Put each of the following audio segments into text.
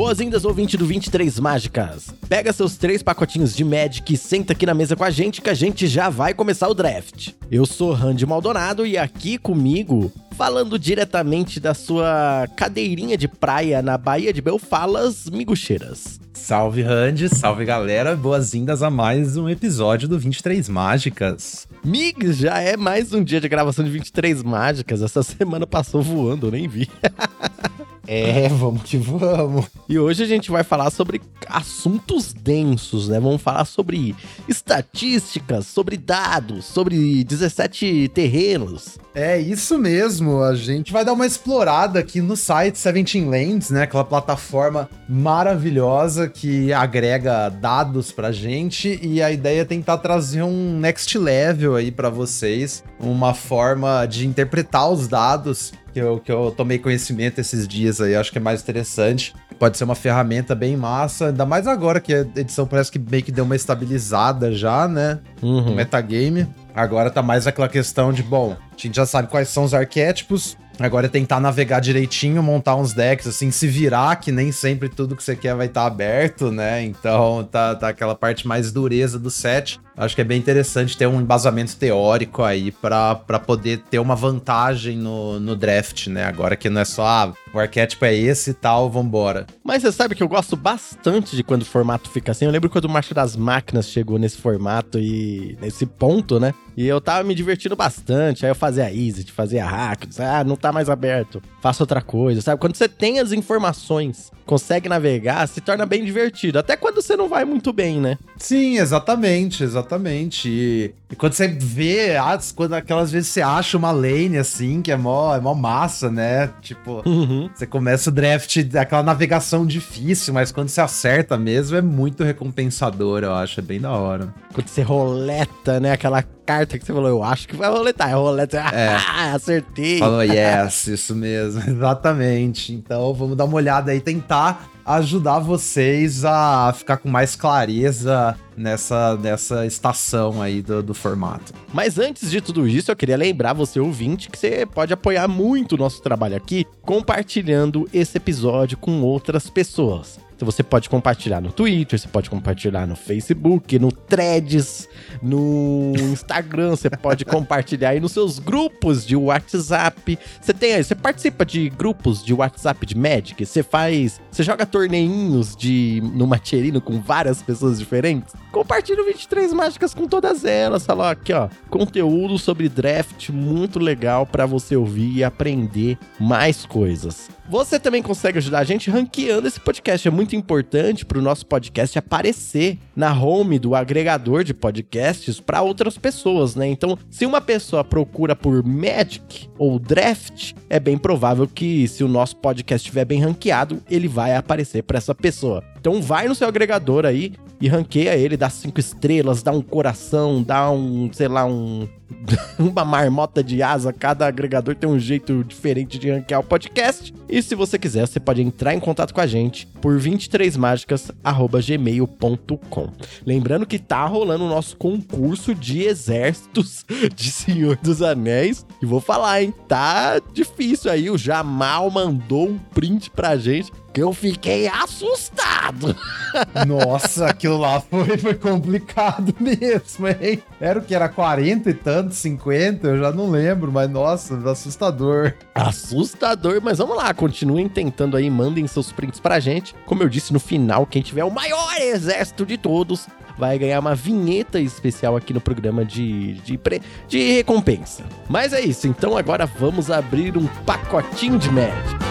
Boas-vindas, ouvinte do 23 Mágicas. Pega seus três pacotinhos de Magic e senta aqui na mesa com a gente que a gente já vai começar o draft. Eu sou Randy Maldonado e aqui comigo, falando diretamente da sua cadeirinha de praia na Baía de Belfalas, Migucheiras. Salve Randy, salve galera, boas-vindas a mais um episódio do 23 Mágicas. Mig, já é mais um dia de gravação de 23 Mágicas. Essa semana passou voando, eu nem vi. É, vamos que vamos. E hoje a gente vai falar sobre assuntos densos, né? Vamos falar sobre estatísticas, sobre dados, sobre 17 terrenos. É isso mesmo, a gente vai dar uma explorada aqui no site Seventeen Lands, né? Aquela plataforma maravilhosa que agrega dados pra gente e a ideia é tentar trazer um next level aí para vocês, uma forma de interpretar os dados que eu, que eu tomei conhecimento esses dias aí, acho que é mais interessante. Pode ser uma ferramenta bem massa, ainda mais agora que a edição parece que meio que deu uma estabilizada já, né? Uhum. Metagame. Agora tá mais aquela questão de, bom, a gente já sabe quais são os arquétipos, Agora é tentar navegar direitinho, montar uns decks, assim, se virar, que nem sempre tudo que você quer vai estar tá aberto, né? Então tá, tá aquela parte mais dureza do set. Acho que é bem interessante ter um embasamento teórico aí para poder ter uma vantagem no, no draft, né? Agora que não é só, ah, o arquétipo é esse e tal, vambora. Mas você sabe que eu gosto bastante de quando o formato fica assim. Eu lembro quando o Marcha das Máquinas chegou nesse formato e nesse ponto, né? E eu tava me divertindo bastante. Aí eu fazia Easy, fazia hack, ah, não tá mais aberto, faça outra coisa, sabe? Quando você tem as informações, consegue navegar, se torna bem divertido. Até quando você não vai muito bem, né? Sim, exatamente, exatamente. E, e quando você vê, ah, quando aquelas vezes você acha uma lane assim, que é mó, é mó massa, né? Tipo, uhum. você começa o draft, aquela navegação difícil, mas quando você acerta mesmo, é muito recompensador, eu acho, é bem da hora. Quando você roleta, né? Aquela carta que você falou, eu acho que vai roletar. É roleta, é. ah, acertei. Falou, yes, isso mesmo, exatamente. Então vamos dar uma olhada aí, tentar ajudar vocês a ficar com mais clareza nessa, nessa estação aí do, do formato. Mas antes de tudo isso, eu queria lembrar você, ouvinte, que você pode apoiar muito o nosso trabalho aqui compartilhando esse episódio com outras pessoas. Então você pode compartilhar no Twitter, você pode compartilhar no Facebook, no Threads, no Instagram, você pode compartilhar aí nos seus grupos de WhatsApp. Você tem aí, você participa de grupos de WhatsApp de Magic, você faz, você joga torneinhos de no Macherino com várias pessoas diferentes. Compartilha o 23 mágicas com todas elas, fala aqui, ó, conteúdo sobre draft muito legal para você ouvir e aprender mais coisas. Você também consegue ajudar a gente ranqueando esse podcast. É muito importante para o nosso podcast aparecer na home do agregador de podcasts para outras pessoas, né? Então, se uma pessoa procura por Magic ou Draft, é bem provável que se o nosso podcast estiver bem ranqueado, ele vai aparecer para essa pessoa. Então vai no seu agregador aí e ranqueia ele, dá cinco estrelas, dá um coração, dá um, sei lá, um uma marmota de asa, cada agregador tem um jeito diferente de ranquear o podcast. E se você quiser, você pode entrar em contato com a gente por 23mágicas@gmail.com. Lembrando que tá rolando o nosso concurso de exércitos de Senhor dos Anéis. E vou falar, hein? Tá difícil aí. O Jamal mandou um print pra gente que eu fiquei assustado. Nossa, aquilo lá foi, foi complicado mesmo, hein? Era o que? Era 40 e tanto, 50? Eu já não lembro, mas nossa, assustador. Assustador, mas vamos lá, continuem tentando aí, mandem seus prints pra gente. Como eu disse no final, quem tiver o maior exército de todos vai ganhar uma vinheta especial aqui no programa de, de, pre, de recompensa. Mas é isso, então agora vamos abrir um pacotinho de Magic.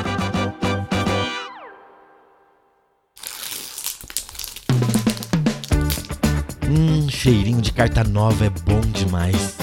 Cheirinho de carta nova é bom demais.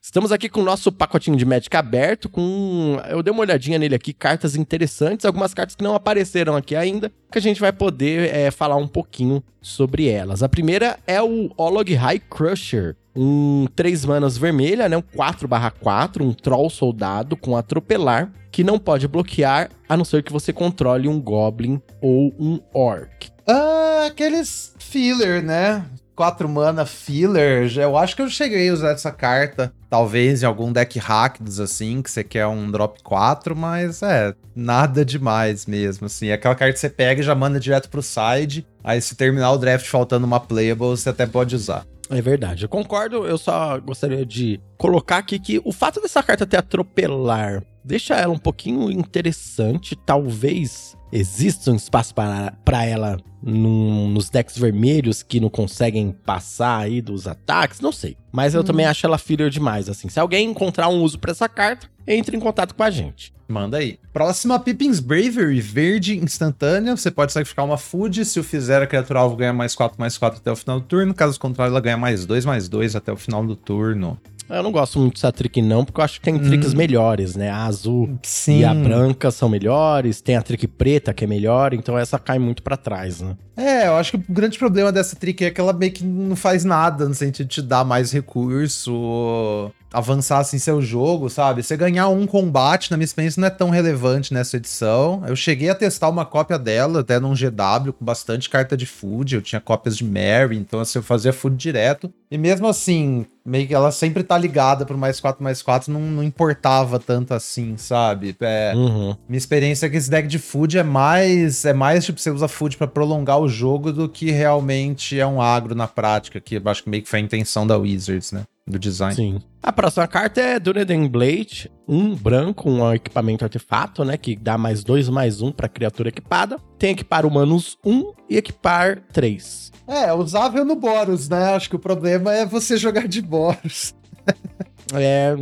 Estamos aqui com o nosso pacotinho de Magic aberto, com. Eu dei uma olhadinha nele aqui, cartas interessantes, algumas cartas que não apareceram aqui ainda, que a gente vai poder é, falar um pouquinho sobre elas. A primeira é o Olog High Crusher. Um 3 manas vermelha, né? Um 4/4, um Troll Soldado com atropelar, que não pode bloquear, a não ser que você controle um Goblin ou um Orc. Ah, aqueles filler, né? 4 mana filler, eu acho que eu cheguei a usar essa carta. Talvez em algum deck Rakdos, assim, que você quer um drop 4, mas é, nada demais mesmo, assim. É aquela carta que você pega e já manda direto pro side. Aí se terminar o draft faltando uma playable, você até pode usar. É verdade, eu concordo. Eu só gostaria de colocar aqui que o fato dessa carta ter atropelar deixa ela um pouquinho interessante. Talvez exista um espaço para ela num, nos decks vermelhos que não conseguem passar aí dos ataques, não sei. Mas eu hum. também acho ela filler demais, assim. Se alguém encontrar um uso para essa carta, entre em contato com a gente. Manda aí. Próxima, Pippin's Bravery, verde instantânea. Você pode sacrificar uma food. Se o fizer, a criatura alvo ganha mais 4, mais 4 até o final do turno. Caso contrário, ela ganha mais 2, mais 2 até o final do turno. Eu não gosto muito dessa trick, não, porque eu acho que tem tricks hum. melhores, né? A azul Sim. e a branca são melhores, tem a trick preta que é melhor, então essa cai muito para trás, né? É, eu acho que o grande problema dessa trick é que ela meio que não faz nada no sentido de te dar mais recurso avançar assim seu jogo, sabe? Você ganhar um combate, na minha experiência, não é tão relevante nessa edição. Eu cheguei a testar uma cópia dela, até num GW, com bastante carta de food. Eu tinha cópias de Mary, então assim, eu fazia food direto. E mesmo assim, meio que ela sempre tá ligada pro mais 4 mais 4, não, não importava tanto assim, sabe? É, uhum. Minha experiência é que esse deck de food é mais. É mais tipo, você usa food para prolongar o jogo do que realmente é um agro na prática, que eu acho que meio que foi a intenção da Wizards, né? Do design. Sim. A próxima carta é Dunedin Blade, um branco, um equipamento artefato, né? Que dá mais dois, mais um pra criatura equipada. Tem equipar humanos 1 um, e equipar 3. É, usável no Boros, né? Acho que o problema é você jogar de Boros. É,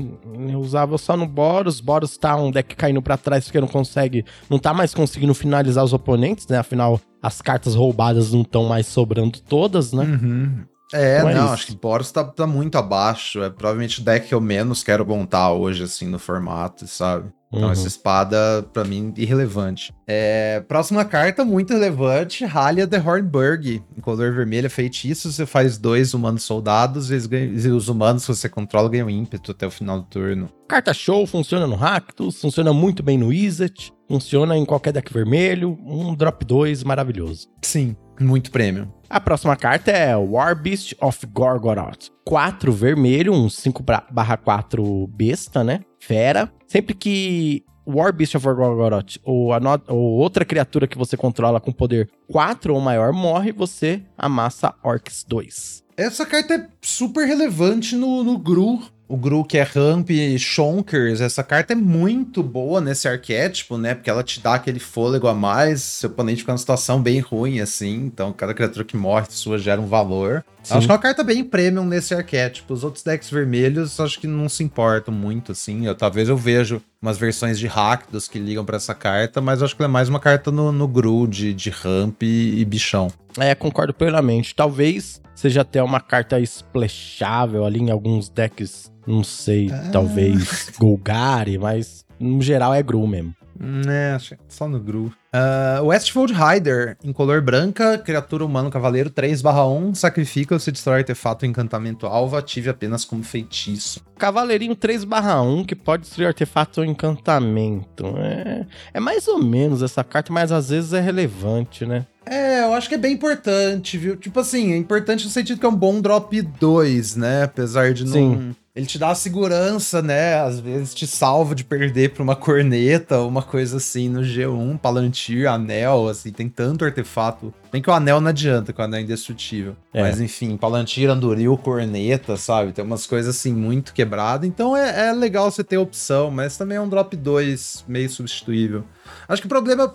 usável só no Boros. Boros tá um deck caindo para trás porque não consegue. Não tá mais conseguindo finalizar os oponentes, né? Afinal, as cartas roubadas não estão mais sobrando todas, né? Uhum. É, não, é não acho que Boros tá, tá muito abaixo. É provavelmente o deck que eu menos quero montar hoje, assim, no formato, sabe? Então, uhum. essa espada, para mim, irrelevante. É, próxima carta, muito relevante: Halia the Hornburg. Em color vermelho, feitiço. Você faz dois humanos soldados e os humanos que você controla ganham ímpeto até o final do turno. Carta show, funciona no Rakdos, funciona muito bem no Izzet, funciona em qualquer deck vermelho. Um drop 2 maravilhoso. Sim, muito prêmio. A próxima carta é War Beast of Gorgoroth. 4 vermelho, um 5 barra 4 besta, né? Fera. Sempre que War Beast of Gorgoroth ou, ou outra criatura que você controla com poder 4 ou maior morre, você amassa Orcs 2. Essa carta é super relevante no, no Gru, o Gru que é Ramp Shonkers, essa carta é muito boa nesse arquétipo, né? Porque ela te dá aquele fôlego a mais, seu oponente fica numa situação bem ruim, assim. Então, cada criatura que morre sua gera um valor. Acho que é uma carta bem premium nesse arquétipo. Os outros decks vermelhos, acho que não se importam muito, assim. Eu, talvez eu vejo umas versões de Rakdos que ligam para essa carta, mas acho que ela é mais uma carta no, no Gru de, de Ramp e, e bichão. É, concordo plenamente. Talvez seja até uma carta splashável ali em alguns decks não sei, ah. talvez Golgari, mas no geral é Gru mesmo. É, só no Gru. Uh, Westfold Hider, em color branca, criatura humano cavaleiro 3/1, sacrifica ou se destrói artefato encantamento alvo, ative apenas como feitiço. Cavaleirinho 3/1 que pode destruir artefato ou encantamento. É, é mais ou menos essa carta, mas às vezes é relevante, né? É, eu acho que é bem importante, viu? Tipo assim, é importante no sentido que é um bom drop 2, né? Apesar de não. Sim ele te dá a segurança, né? Às vezes te salva de perder pra uma corneta ou uma coisa assim no G1, Palantir, Anel, assim, tem tanto artefato. Tem que o Anel não adianta, que o Anel é indestrutível. É. Mas enfim, Palantir, Anduril, Corneta, sabe? Tem umas coisas assim muito quebradas. Então é, é legal você ter opção, mas também é um drop 2 meio substituível. Acho que o problema.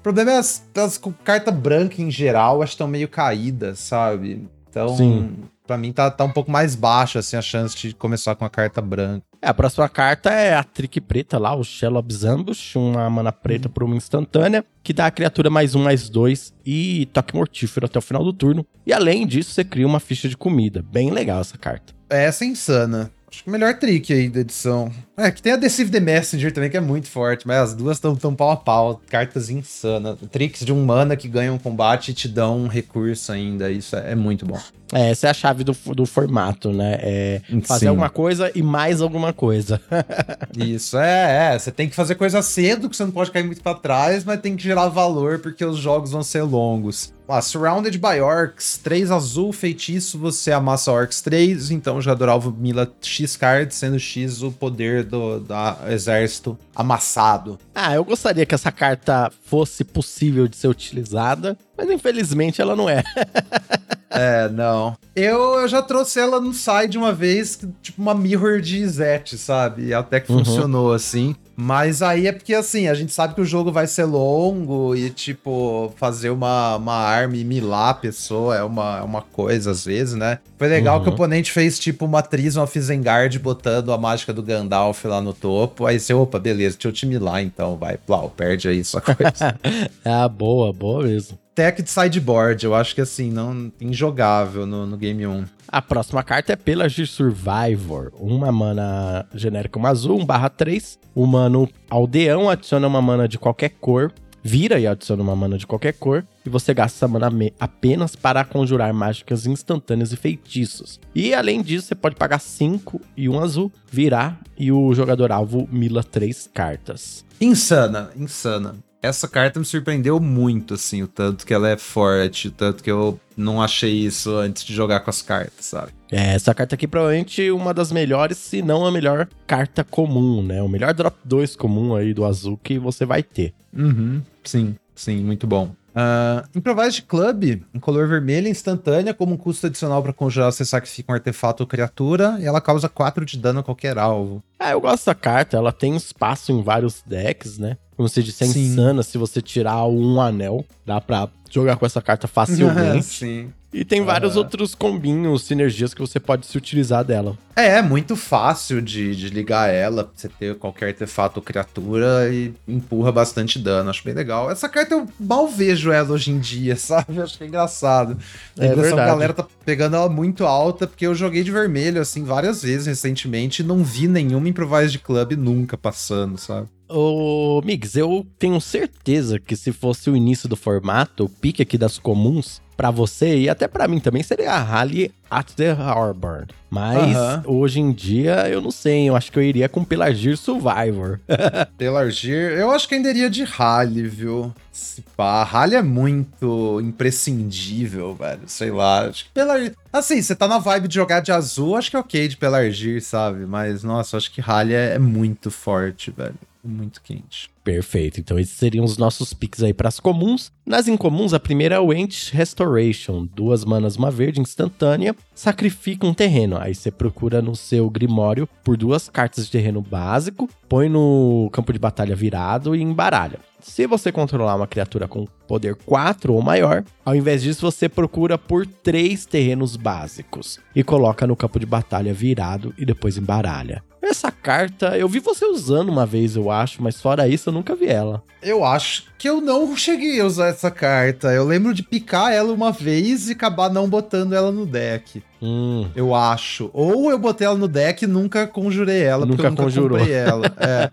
O problema é as, as cartas brancas em geral, acho que estão meio caídas, sabe? Então. Sim para mim tá, tá um pouco mais baixa assim a chance de começar com a carta branca. É, a próxima carta é a Trick Preta lá, o Shellob's Ambush, uma mana preta por uma instantânea, que dá a criatura mais um, mais dois e toque mortífero até o final do turno. E além disso, você cria uma ficha de comida. Bem legal essa carta. Essa é insana. Acho que o melhor trick aí da edição. É, que tem a Deceive the Messenger também, que é muito forte, mas as duas estão tão pau a pau. Cartas insanas. Tricks de um mana que ganham um combate e te dão um recurso ainda. Isso é, é muito bom. É, essa é a chave do, do formato, né? É fazer Sim. alguma coisa e mais alguma coisa. Isso, é, é. Você tem que fazer coisa cedo, que você não pode cair muito para trás, mas tem que gerar valor porque os jogos vão ser longos. Ah, Surrounded by Orcs, 3 azul, feitiço, você amassa Orcs 3, então o jogador alvo mila X card, sendo X o poder do, do exército amassado. Ah, eu gostaria que essa carta fosse possível de ser utilizada, mas infelizmente ela não é. É, não. Eu, eu já trouxe ela no side uma vez, tipo uma mirror de Zet, sabe? Até que uhum. funcionou assim. Mas aí é porque, assim, a gente sabe que o jogo vai ser longo e, tipo, fazer uma, uma arma e milar a pessoa é uma, é uma coisa, às vezes, né? Foi legal uhum. que o oponente fez, tipo, uma Tris, uma Fizengard, botando a mágica do Gandalf lá no topo. Aí você, opa, beleza, deixa eu te milar então, vai. Plau, perde aí sua coisa. ah, boa, boa mesmo tech de sideboard. Eu acho que assim, não injogável no, no game 1. A próxima carta é Pelagir Survivor. Uma mana genérica, uma azul, 1 barra 3. O mano aldeão adiciona uma mana de qualquer cor. Vira e adiciona uma mana de qualquer cor. E você gasta essa mana apenas para conjurar mágicas instantâneas e feitiços. E além disso, você pode pagar 5 e um azul, virar e o jogador alvo mila 3 cartas. Insana, insana essa carta me surpreendeu muito, assim, o tanto que ela é forte, o tanto que eu não achei isso antes de jogar com as cartas, sabe? É, essa carta aqui provavelmente uma das melhores, se não a melhor carta comum, né? O melhor drop 2 comum aí do azul que você vai ter. Uhum, sim, sim, muito bom. Uh, Improvised Club, em color vermelho, instantânea, como um custo adicional para conjurar, você sacrifica um artefato ou criatura e ela causa 4 de dano a qualquer alvo. Ah, eu gosto dessa carta, ela tem espaço em vários decks, né? Como você disse, é Sim. insana se você tirar um anel, dá pra jogar com essa carta facilmente. Sim. E tem vários outros combinhos, sinergias que você pode se utilizar dela. É, é muito fácil de, de ligar ela, pra você ter qualquer artefato ou criatura e empurra bastante dano. Acho bem legal. Essa carta eu mal vejo ela hoje em dia, sabe? Acho que é engraçado. A é impressão que a galera tá pegando ela muito alta, porque eu joguei de vermelho, assim, várias vezes recentemente e não vi nenhuma Improvised Club nunca passando, sabe? Ô, Migs, eu tenho certeza que se fosse o início do formato, o pique aqui das comuns, para você e até para mim também seria a Rally at the Harbor. Mas hoje em dia eu não sei, eu acho que eu iria com Pelargir Survivor. Pelargir, eu acho que ainda iria de Rally, viu? Se pá, Rally é muito imprescindível, velho. Sei lá. Acho que Pelargir. Assim, você tá na vibe de jogar de azul, acho que é ok de Pelargir, sabe? Mas, nossa, acho que Rally é, é muito forte, velho muito quente. Perfeito. Então esses seriam os nossos picks aí para as comuns. Nas incomuns, a primeira é o Ent Restoration, duas manas, uma verde instantânea, sacrifica um terreno. Aí você procura no seu grimório por duas cartas de terreno básico, põe no campo de batalha virado e embaralha. Se você controlar uma criatura com poder 4 ou maior, ao invés disso você procura por três terrenos básicos e coloca no campo de batalha virado e depois embaralha. Essa carta, eu vi você usando uma vez, eu acho, mas fora isso eu nunca vi ela. Eu acho que eu não cheguei a usar essa carta. Eu lembro de picar ela uma vez e acabar não botando ela no deck. Hum. Eu acho. Ou eu botei ela no deck e nunca conjurei ela, nunca porque eu nunca conjurou. comprei ela. É.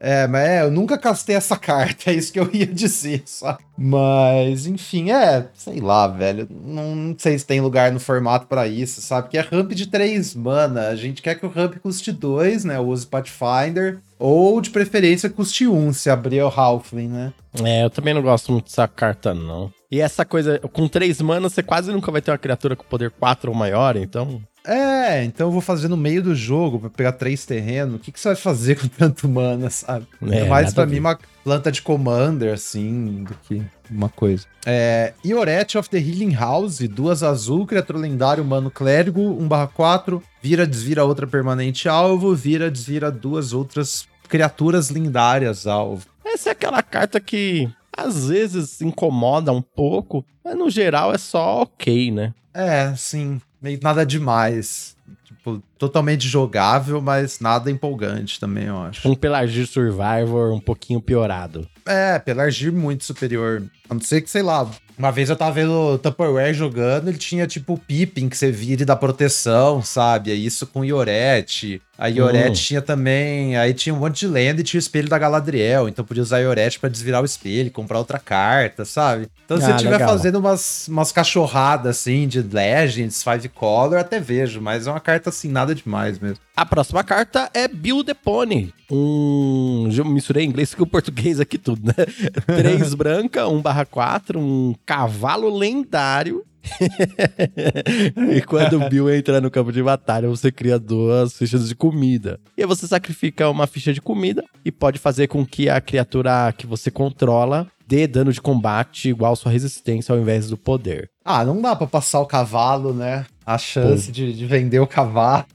É, mas é, eu nunca castei essa carta, é isso que eu ia dizer, só. Mas, enfim, é, sei lá, velho. Não, não sei se tem lugar no formato para isso, sabe? Que é ramp de 3 mana. A gente quer que o ramp custe 2, né? Use Pathfinder. Ou, de preferência, custe 1, se abrir o Halfling, né? É, eu também não gosto muito dessa carta, não. E essa coisa, com 3 manas, você quase nunca vai ter uma criatura com poder 4 ou maior, então. É, então eu vou fazer no meio do jogo pra pegar três terrenos. O que, que você vai fazer com tanto mana, sabe? É, mais pra mim uma planta de commander, assim, do que uma coisa. É, Ioret of the Healing House, duas azul, criatura lendário, humano clérigo, 1/4, vira, desvira outra permanente alvo, vira, desvira duas outras criaturas lendárias alvo. Essa é aquela carta que às vezes incomoda um pouco, mas no geral é só ok, né? É, sim meio nada demais. Tipo, totalmente jogável, mas nada empolgante também, eu acho. Um Pelargir Survivor um pouquinho piorado. É, Pelargir muito superior. A não ser que, sei lá, uma vez eu tava vendo o Tupperware jogando, ele tinha tipo o Pippin que você vira e dá proteção, sabe? Isso com Ioret. A Ioret hum. tinha também. Aí tinha um monte de lenda e tinha o espelho da Galadriel. Então podia usar a Ioret pra desvirar o espelho, comprar outra carta, sabe? Então se ah, você estiver fazendo umas, umas cachorradas assim de Legends, Five Color, até vejo, mas é uma carta assim, nada demais mesmo. A próxima carta é Bill the Pony. Um. Já misturei inglês com o português aqui tudo, né? 3 branca, 1 barra 4, um cavalo lendário. e quando o Bill entra no campo de batalha, você cria duas fichas de comida. E aí você sacrifica uma ficha de comida e pode fazer com que a criatura que você controla dê dano de combate igual sua resistência ao invés do poder. Ah, não dá pra passar o cavalo, né? A chance de, de, vender o cavalo.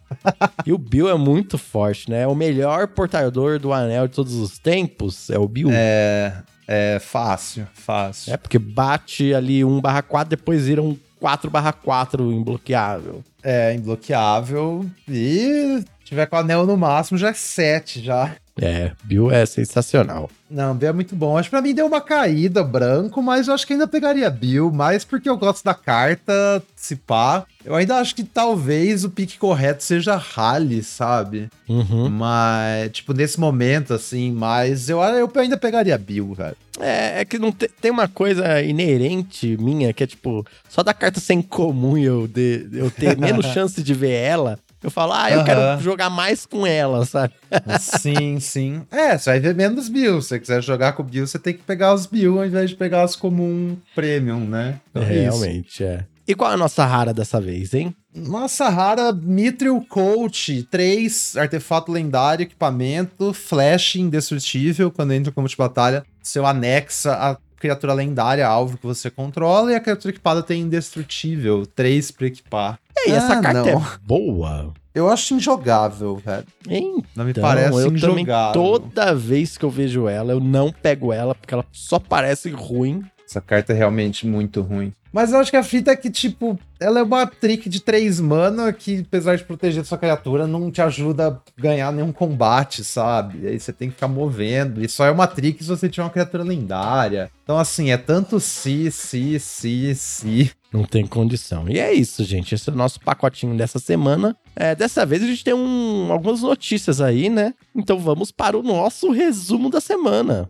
e o Bill é muito forte, né? O melhor portador do anel de todos os tempos é o Bill. É, é fácil, fácil. É porque bate ali 1 barra 4, depois vira um 4 barra 4 imbloqueável. É, imbloqueável. E tiver com anel no máximo, já é 7 já. É, Bill é sensacional. Não, Bill é muito bom. Acho que pra mim deu uma caída branco, mas eu acho que ainda pegaria Bill, mais porque eu gosto da carta, se pá. Eu ainda acho que talvez o pique correto seja Rally, sabe? Uhum. Mas, tipo, nesse momento, assim, mas eu, eu ainda pegaria Bill, cara. É, é que não te, tem uma coisa inerente minha, que é tipo, só da carta ser incomum e eu, de, eu ter menos chance de ver ela, eu falo, ah, eu uhum. quero jogar mais com ela, sabe? sim, sim. É, você vai ver menos Bill. Se você quiser jogar com Bill, você tem que pegar os Bill ao invés de pegar os comum premium, né? Então, é, Realmente, é. E qual é a nossa rara dessa vez, hein? Nossa rara Mithril Coach, 3, artefato lendário, equipamento, flash indestrutível, quando entra como de batalha, seu anexa a criatura lendária, alvo que você controla, e a criatura equipada tem indestrutível, 3 pra equipar. E aí, ah, essa carta é não. é boa. Eu acho injogável, velho. Então, não me parece eu injogável. Também, toda vez que eu vejo ela, eu não pego ela, porque ela só parece ruim. Essa carta é realmente muito ruim. Mas eu acho que a fita é que, tipo, ela é uma trick de 3 mana que, apesar de proteger sua criatura, não te ajuda a ganhar nenhum combate, sabe? Aí você tem que ficar movendo. E só é uma trick se você tiver uma criatura lendária. Então, assim, é tanto si, si, si, si. Não tem condição. E é isso, gente. Esse é o nosso pacotinho dessa semana. É, dessa vez a gente tem um, algumas notícias aí, né? Então vamos para o nosso resumo da semana.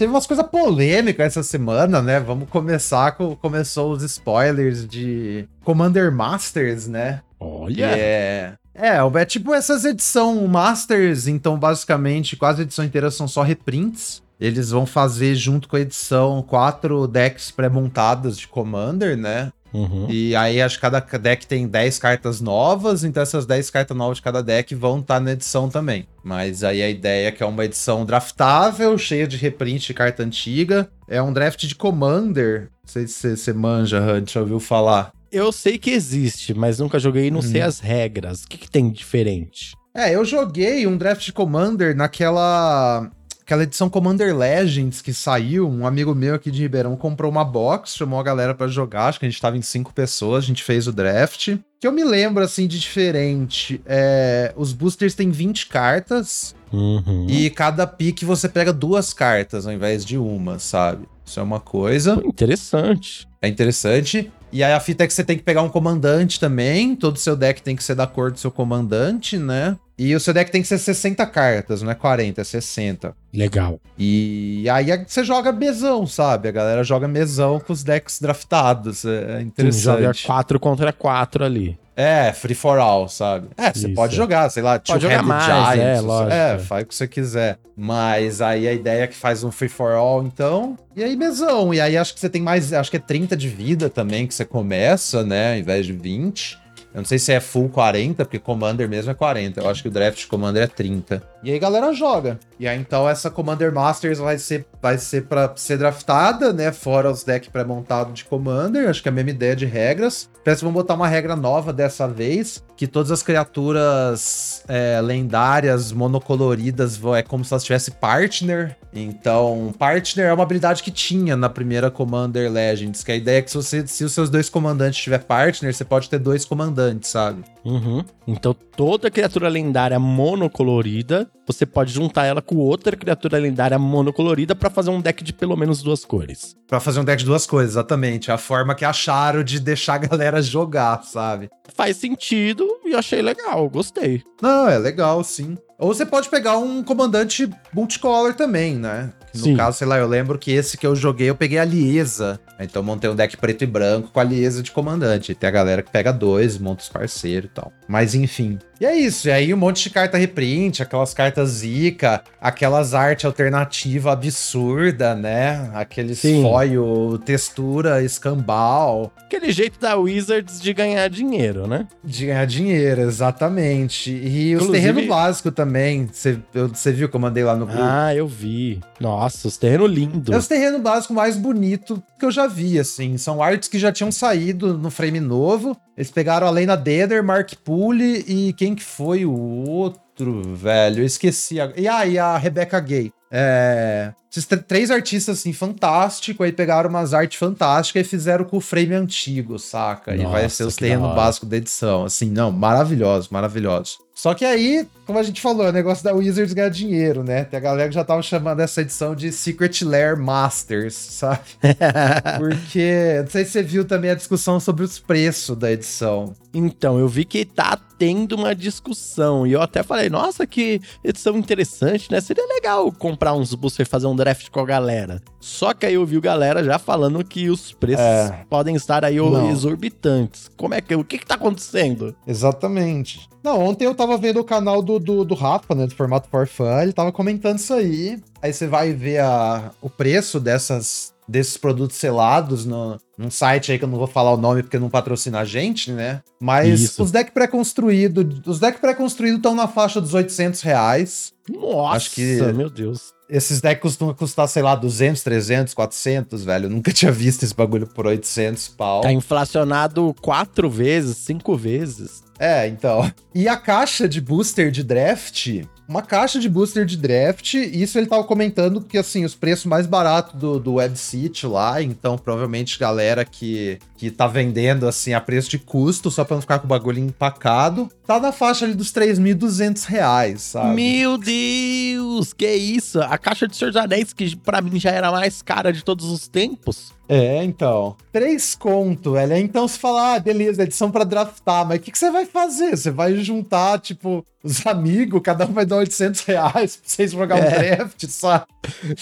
Teve umas coisas polêmicas essa semana, né? Vamos começar com. Começou os spoilers de Commander Masters, né? Olha! É. É, é tipo essas edições Masters, então basicamente quase a edição inteira são só reprints. Eles vão fazer junto com a edição quatro decks pré-montadas de Commander, né? Uhum. E aí acho que cada deck tem 10 cartas novas, então essas 10 cartas novas de cada deck vão estar tá na edição também. Mas aí a ideia é que é uma edição draftável, cheia de reprint de carta antiga. É um draft de Commander. Não sei se você manja, Hunt, já ouviu falar. Eu sei que existe, mas nunca joguei e não uhum. sei as regras. O que, que tem de diferente? É, eu joguei um draft de Commander naquela aquela edição Commander Legends que saiu, um amigo meu aqui de Ribeirão comprou uma box, chamou a galera para jogar, acho que a gente tava em cinco pessoas, a gente fez o draft. Que eu me lembro, assim, de diferente, é, os boosters têm 20 cartas, uhum. e cada pique você pega duas cartas ao invés de uma, sabe? Isso é uma coisa. Interessante. É interessante. E aí a fita é que você tem que pegar um comandante também, todo seu deck tem que ser da cor do seu comandante, né? E o seu deck tem que ser 60 cartas, não é 40, é 60. Legal. E aí você joga mesão, sabe? A galera joga mesão com os decks draftados. É interessante. Sim, joga 4 contra 4 ali. É, free for all, sabe? É, você pode jogar, sei lá, pode jogar mais, Giants, é, lógico. É, faz o que você quiser. Mas aí a ideia é que faz um free for all, então. E aí, mesão. E aí acho que você tem mais. Acho que é 30 de vida também que você começa, né? Ao invés de 20. Eu não sei se é full 40, porque Commander mesmo é 40. Eu acho que o draft de Commander é 30. E aí galera joga. E aí então essa Commander Masters vai ser vai ser para ser draftada, né, fora os decks pré-montados de Commander, acho que é a mesma ideia de regras. Parece que vão botar uma regra nova dessa vez, que todas as criaturas é, lendárias monocoloridas é como se elas tivessem partner. Então, partner é uma habilidade que tinha na primeira Commander Legends, que a ideia é que se, você, se os seus dois comandantes tiver partner, você pode ter dois comandantes, sabe? Uhum. Então, toda criatura lendária monocolorida, você pode juntar ela com outra criatura lendária monocolorida para fazer um deck de pelo menos duas cores. Para fazer um deck de duas cores, exatamente. A forma que acharam de deixar a galera jogar, sabe? Faz sentido e achei legal, gostei. Não, é legal, sim. Ou você pode pegar um comandante multicolor também, né? No Sim. caso, sei lá, eu lembro que esse que eu joguei, eu peguei a Liesa. Então eu montei um deck preto e branco com a Liesa de comandante. Tem a galera que pega dois, monta os parceiros e tal. Mas enfim. E é isso. E aí um monte de carta reprint, aquelas cartas zica, aquelas arte alternativa absurda, né? Aqueles Sim. foil, textura, escambau. Aquele jeito da Wizards de ganhar dinheiro, né? De ganhar dinheiro, exatamente. E os Inclusive- terrenos básicos também. Você viu que eu mandei lá no grupo? Ah, eu vi. Nossa, os terrenos lindos. É os terrenos básicos mais bonitos que eu já vi, assim. São artes que já tinham saído no frame novo. Eles pegaram a Lena Deder, Mark Poole e quem que foi o outro, velho? Eu esqueci. a- E aí, a Rebecca Gay. É... Esses tr- três artistas, assim, fantásticos. Aí pegaram umas artes fantásticas e fizeram com o frame antigo, saca? e vai Nossa, ser os terrenos básicos da edição. Assim, não, maravilhoso, maravilhoso. Só que aí, como a gente falou, é o negócio da Wizards ganhar dinheiro, né? Tem a galera que já tava chamando essa edição de Secret Lair Masters, sabe? Porque, não sei se você viu também a discussão sobre os preços da edição. Então, eu vi que tá tendo uma discussão. E eu até falei, nossa, que edição interessante, né? Seria legal comprar uns boosters e fazer um draft com a galera. Só que aí eu vi galera já falando que os preços É. podem estar aí Não. exorbitantes. Como é que. O que que tá acontecendo? Exatamente. Não, ontem eu tava vendo o canal do, do, do Rafa, né? Do formato for fun, ele tava comentando isso aí. Aí você vai ver a, o preço dessas, desses produtos selados no, num site aí que eu não vou falar o nome porque não patrocina a gente, né? Mas Isso. os decks pré-construídos, os decks pré-construídos estão na faixa dos 800 reais. Nossa, Acho que- meu Deus. Esses decks costumam custar, sei lá, 200, 300, 400, velho. Eu nunca tinha visto esse bagulho por 800 pau. Tá inflacionado quatro vezes, cinco vezes. É, então. E a caixa de booster de draft, uma caixa de booster de draft, isso ele tava comentando que, assim, os preços mais baratos do, do WebCity lá, então provavelmente galera que, que tá vendendo, assim, a preço de custo, só pra não ficar com o bagulho empacado, tá na faixa ali dos 3.200 reais, sabe? Meu Deus, que isso? A caixa de Senhor dos Anéis, que pra mim já era a mais cara de todos os tempos. É, então. Três conto, velho. Então você fala, ah, beleza, edição pra draftar, mas o que, que você vai fazer? Você vai juntar, tipo, os amigos, cada um vai dar 800 reais pra vocês jogar um É. draft, sabe?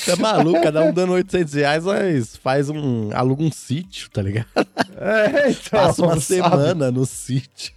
Tá maluco, cada um dando 800 reais, mas faz um. aluga um sítio, tá ligado? É, então. Passa uma sabe? semana no sítio.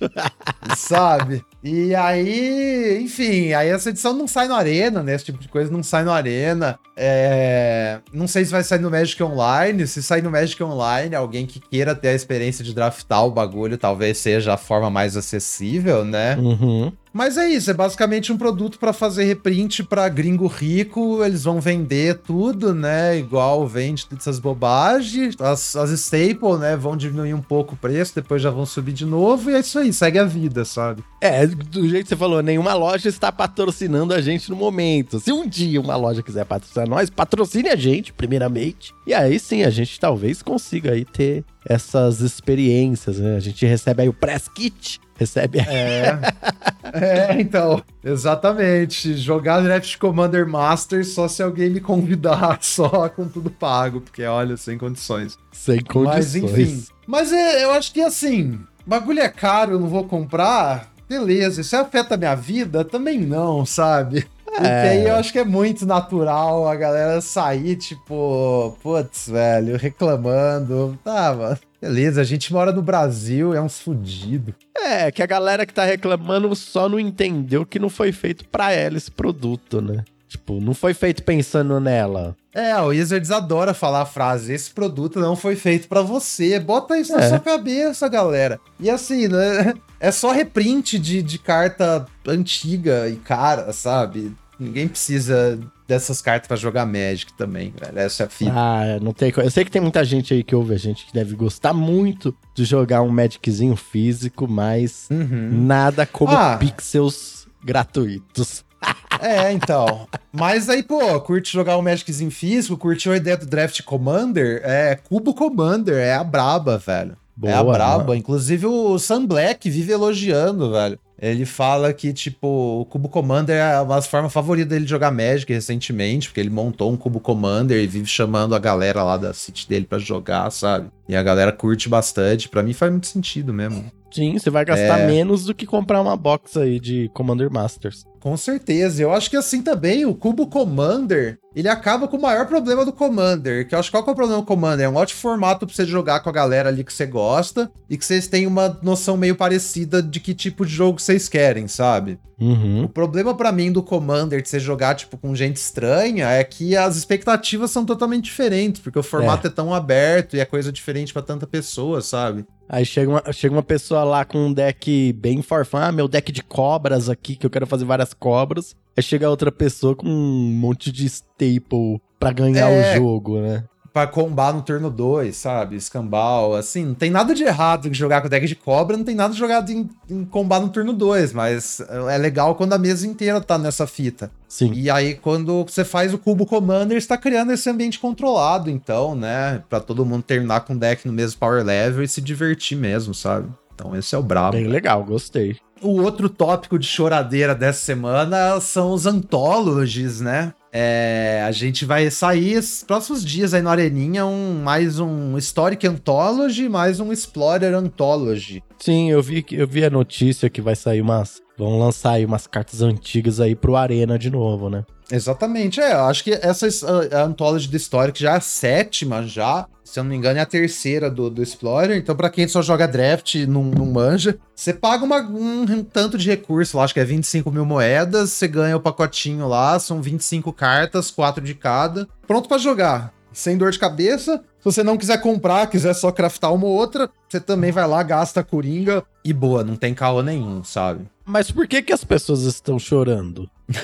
sabe? E aí, enfim, aí essa edição não sai no Arena, né? Esse tipo de coisa não sai no Arena. É... Não sei se vai sair no Magic Online. Se sair no Magic Online, alguém que queira ter a experiência de draftar o bagulho, talvez seja a forma mais acessível, né? Uhum. Mas é isso, é basicamente um produto pra fazer reprint pra gringo rico, eles vão vender tudo, né? Igual vende essas bobagens. As, as staple, né, vão diminuir um pouco o preço, depois já vão subir de novo, e é isso aí, segue a vida, sabe? É, do jeito que você falou, nenhuma loja está patrocinando a gente no momento. Se um dia uma loja quiser patrocinar nós, patrocine a gente, primeiramente. E aí sim, a gente talvez consiga aí ter essas experiências, né? A gente recebe aí o press kit, recebe É. é, então, exatamente. Jogar Draft Commander Master só se alguém me convidar, só com tudo pago, porque olha, sem condições. sem condições. Mas enfim. Mas é, eu acho que assim, bagulho é caro, eu não vou comprar. Beleza, isso afeta a minha vida? Também não, sabe? Porque É. aí eu acho que é muito natural a galera sair, tipo, putz, velho, reclamando. Tá, mano. Beleza, a gente mora no Brasil, é uns fudido. É, que a galera que tá reclamando só não entendeu que não foi feito pra ela esse produto, né? Tipo, não foi feito pensando nela. É, o Wizards adora falar a frase: esse produto não foi feito pra você. Bota isso na É. sua cabeça, galera. E assim, né? É só reprint de, de carta antiga e cara, sabe? Ninguém precisa dessas cartas pra jogar Magic também, velho. Essa é a fita. Ah, não tem Eu sei que tem muita gente aí que ouve a gente que deve gostar muito de jogar um Magiczinho físico, mas Uhum. nada como Ah. pixels gratuitos. É, então. Mas aí, pô, curte jogar um Magiczinho físico, curtiu a ideia do Draft Commander? É, Cubo Commander, é a braba, velho. é a Boa, braba. né? Inclusive o Sam Black vive elogiando, velho. Ele fala que, tipo, o Cubo Commander é uma forma favorita dele de jogar Magic recentemente, porque ele montou um Cubo Commander e vive chamando a galera lá da City dele pra jogar, sabe? E a galera curte bastante. Pra mim faz muito sentido mesmo. Sim, você vai gastar é... menos do que comprar uma box aí de Commander Masters. Com certeza. Eu acho que assim também, o Cubo Commander, ele acaba com o maior problema do Commander. Que eu acho que qual que é o problema do Commander? É um ótimo formato pra você jogar com a galera ali que você gosta e que vocês tenham uma noção meio parecida de que tipo de jogo vocês querem, sabe? Uhum. O problema para mim do Commander de você jogar, tipo, com gente estranha é que as expectativas são totalmente diferentes, porque o formato é, é tão aberto e é coisa diferente para tanta pessoa, sabe? Aí chega uma, chega uma pessoa lá com um deck bem forfã, ah, meu deck de cobras aqui, que eu quero fazer várias cobras. Aí chega outra pessoa com um monte de staple pra ganhar é, o jogo, né? Pra combar no turno 2, sabe? Escambau, assim, não tem nada de errado em jogar com deck de cobra, não tem nada de jogado em, em combar no turno 2, mas é legal quando a mesa inteira tá nessa fita. Sim. E aí, quando você faz o cubo Commander, está criando esse ambiente controlado, então, né? Pra todo mundo terminar com o deck no mesmo power level e se divertir mesmo, sabe? Então, esse é o brabo. Bem legal, gostei. O outro tópico de choradeira dessa semana são os anthologies, né? É, a gente vai sair esses próximos dias aí no Areninha um, mais um Historic Anthology, mais um Explorer Anthology. Sim, eu vi, eu vi a notícia que vai sair umas. Vão lançar aí umas cartas antigas aí pro Arena de novo, né? Exatamente, é. Acho que essa Anthology do Historic já é a sétima já se eu não me engano, é a terceira do, do Explorer. Então, para quem só joga draft e não, não manja, você paga uma, um, um, tanto de recurso lá, acho que é 25 mil moedas, você ganha o pacotinho lá, são 25 cartas, 4 de cada, pronto para jogar. Sem dor de cabeça. Se você não quiser comprar, quiser só craftar uma ou outra, você também vai lá, gasta a coringa e boa, não tem caô nenhum, sabe? Mas por que, que as pessoas estão chorando?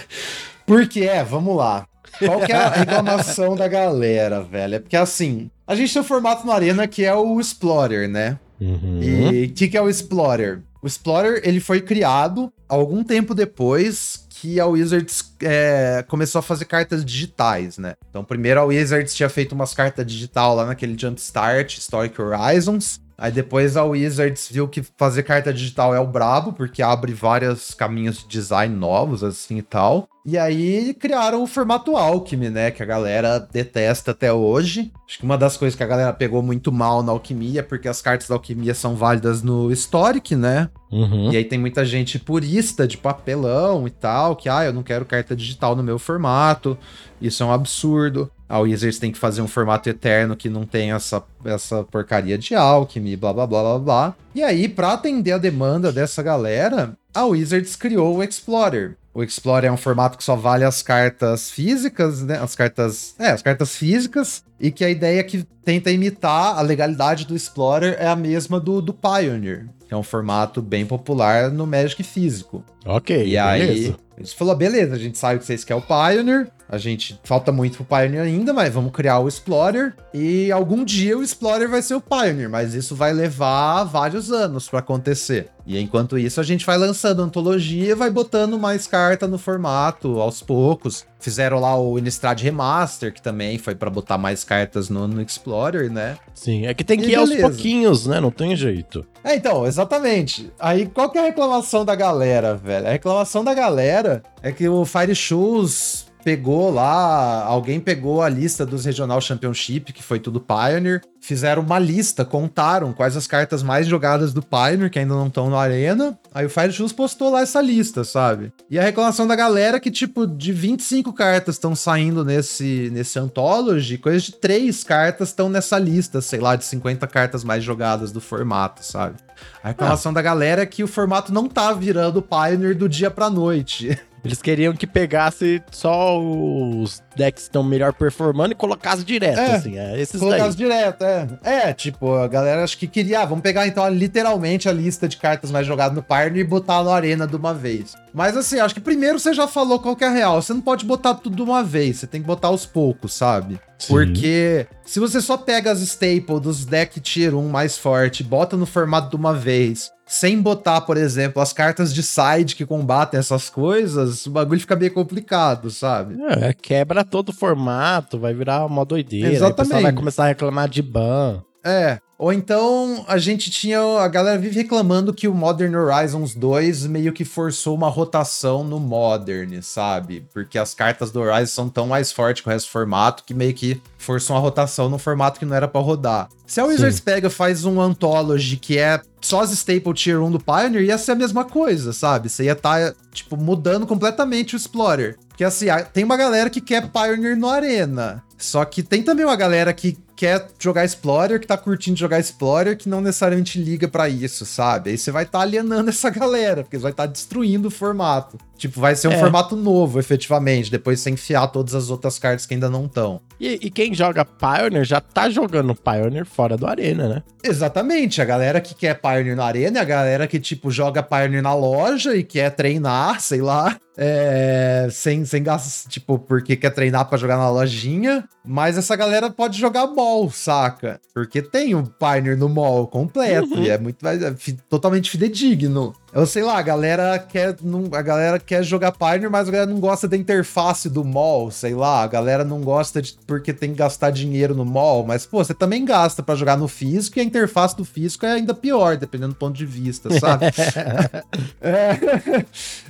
Porque é, vamos lá. Qual que é a reclamação da galera, velho? É porque assim, a gente tem um formato no Arena que é o Explorer, né? Uhum. E o que, que é o Explorer? O Explorer, ele foi criado algum tempo depois que a Wizards é, começou a fazer cartas digitais, né? Então, primeiro a Wizards tinha feito umas cartas digital lá naquele Jumpstart, Historic Horizons, Aí depois a Wizards viu que fazer carta digital é o brabo, porque abre vários caminhos de design novos, assim e tal. E aí criaram o formato Alchemy, né? Que a galera detesta até hoje. Acho que uma das coisas que a galera pegou muito mal na alquimia, porque as cartas da alquimia são válidas no Historic, né? Uhum. E aí tem muita gente purista de papelão e tal, que, ah, eu não quero carta digital no meu formato, isso é um absurdo. A Wizards tem que fazer um formato eterno que não tem essa, essa porcaria de alchemy, blá blá blá blá blá. E aí, para atender a demanda dessa galera, a Wizards criou o Explorer. O Explorer é um formato que só vale as cartas físicas, né? As cartas. É, as cartas físicas. E que a ideia que tenta imitar a legalidade do Explorer é a mesma do, do Pioneer. Que é um formato bem popular no Magic físico. Ok. E beleza. aí. A gente falou, beleza, a gente sabe que vocês querem o Pioneer, a gente falta muito pro Pioneer ainda, mas vamos criar o Explorer e algum dia o Explorer vai ser o Pioneer, mas isso vai levar vários anos para acontecer. E enquanto isso a gente vai lançando antologia, vai botando mais carta no formato aos poucos. Fizeram lá o Innistrad Remaster, que também foi para botar mais cartas no, no, Explorer, né? Sim, é que tem que e ir beleza. aos pouquinhos, né? Não tem jeito. É, então, exatamente. Aí qual que é a reclamação da galera, velho? A reclamação da galera é que o Fire Shoes pegou lá, alguém pegou a lista dos Regional Championship, que foi tudo Pioneer, fizeram uma lista, contaram quais as cartas mais jogadas do Pioneer, que ainda não estão na arena. Aí o Fire Shoes postou lá essa lista, sabe? E a reclamação da galera é que, tipo, de 25 cartas estão saindo nesse, nesse Anthology, coisa de 3 cartas estão nessa lista, sei lá, de 50 cartas mais jogadas do formato, sabe? A reclamação ah. da galera é que o formato não tá virando Pioneer do dia pra noite. Eles queriam que pegasse só os decks que estão melhor performando e colocasse direto, é, assim. É, esses colocasse daí. direto, é. É, tipo, a galera acho que queria, ah, vamos pegar então literalmente a lista de cartas mais jogadas no Pioneer e botar no Arena de uma vez. Mas assim, acho que primeiro você já falou qual que é a real. Você não pode botar tudo de uma vez, você tem que botar aos poucos, sabe? Sim. Porque se você só pega as staples dos deck tier 1 mais forte, bota no formato de uma vez, sem botar, por exemplo, as cartas de side que combatem essas coisas, o bagulho fica bem complicado, sabe? É, quebra todo o formato, vai virar uma doideira. Exatamente. Aí o pessoal vai começar a reclamar de ban. É, Ou então a gente tinha. A galera vive reclamando que o Modern Horizons 2 meio que forçou uma rotação no Modern, sabe? Porque as cartas do Horizon são tão mais fortes que o resto do formato que meio que forçou uma rotação no formato que não era para rodar. Se a Wizards Sim. pega faz um Anthology que é só as Staple Tier 1 do Pioneer, ia ser a mesma coisa, sabe? Você ia estar, tá, tipo, mudando completamente o Explorer. Porque assim, tem uma galera que quer Pioneer no Arena. Só que tem também uma galera que quer jogar Explorer, que tá curtindo jogar Explorer, que não necessariamente liga para isso, sabe? Aí você vai estar tá alienando essa galera, porque você vai estar tá destruindo o formato. Tipo, vai ser um é. formato novo, efetivamente, depois você enfiar todas as outras cartas que ainda não estão. E, e, quem joga Pioneer já tá jogando Pioneer fora do Arena, né? Exatamente. A galera que quer Pioneer na Arena é a galera que, tipo, joga Pioneer na loja e quer treinar, sei lá. É, sem, sem gastos, tipo, porque quer treinar para jogar na lojinha. Mas essa galera pode jogar mall, saca? Porque tem o um Pioneer no mall completo. Uhum. E é muito é, totalmente fidedigno. Eu sei lá, a galera quer, não, a galera quer jogar Pioneer, mas a galera não gosta da interface do mall, sei lá. A galera não gosta de porque tem que gastar dinheiro no mall, mas pô, você também gasta para jogar no físico e a interface do físico é ainda pior, dependendo do ponto de vista, sabe? é.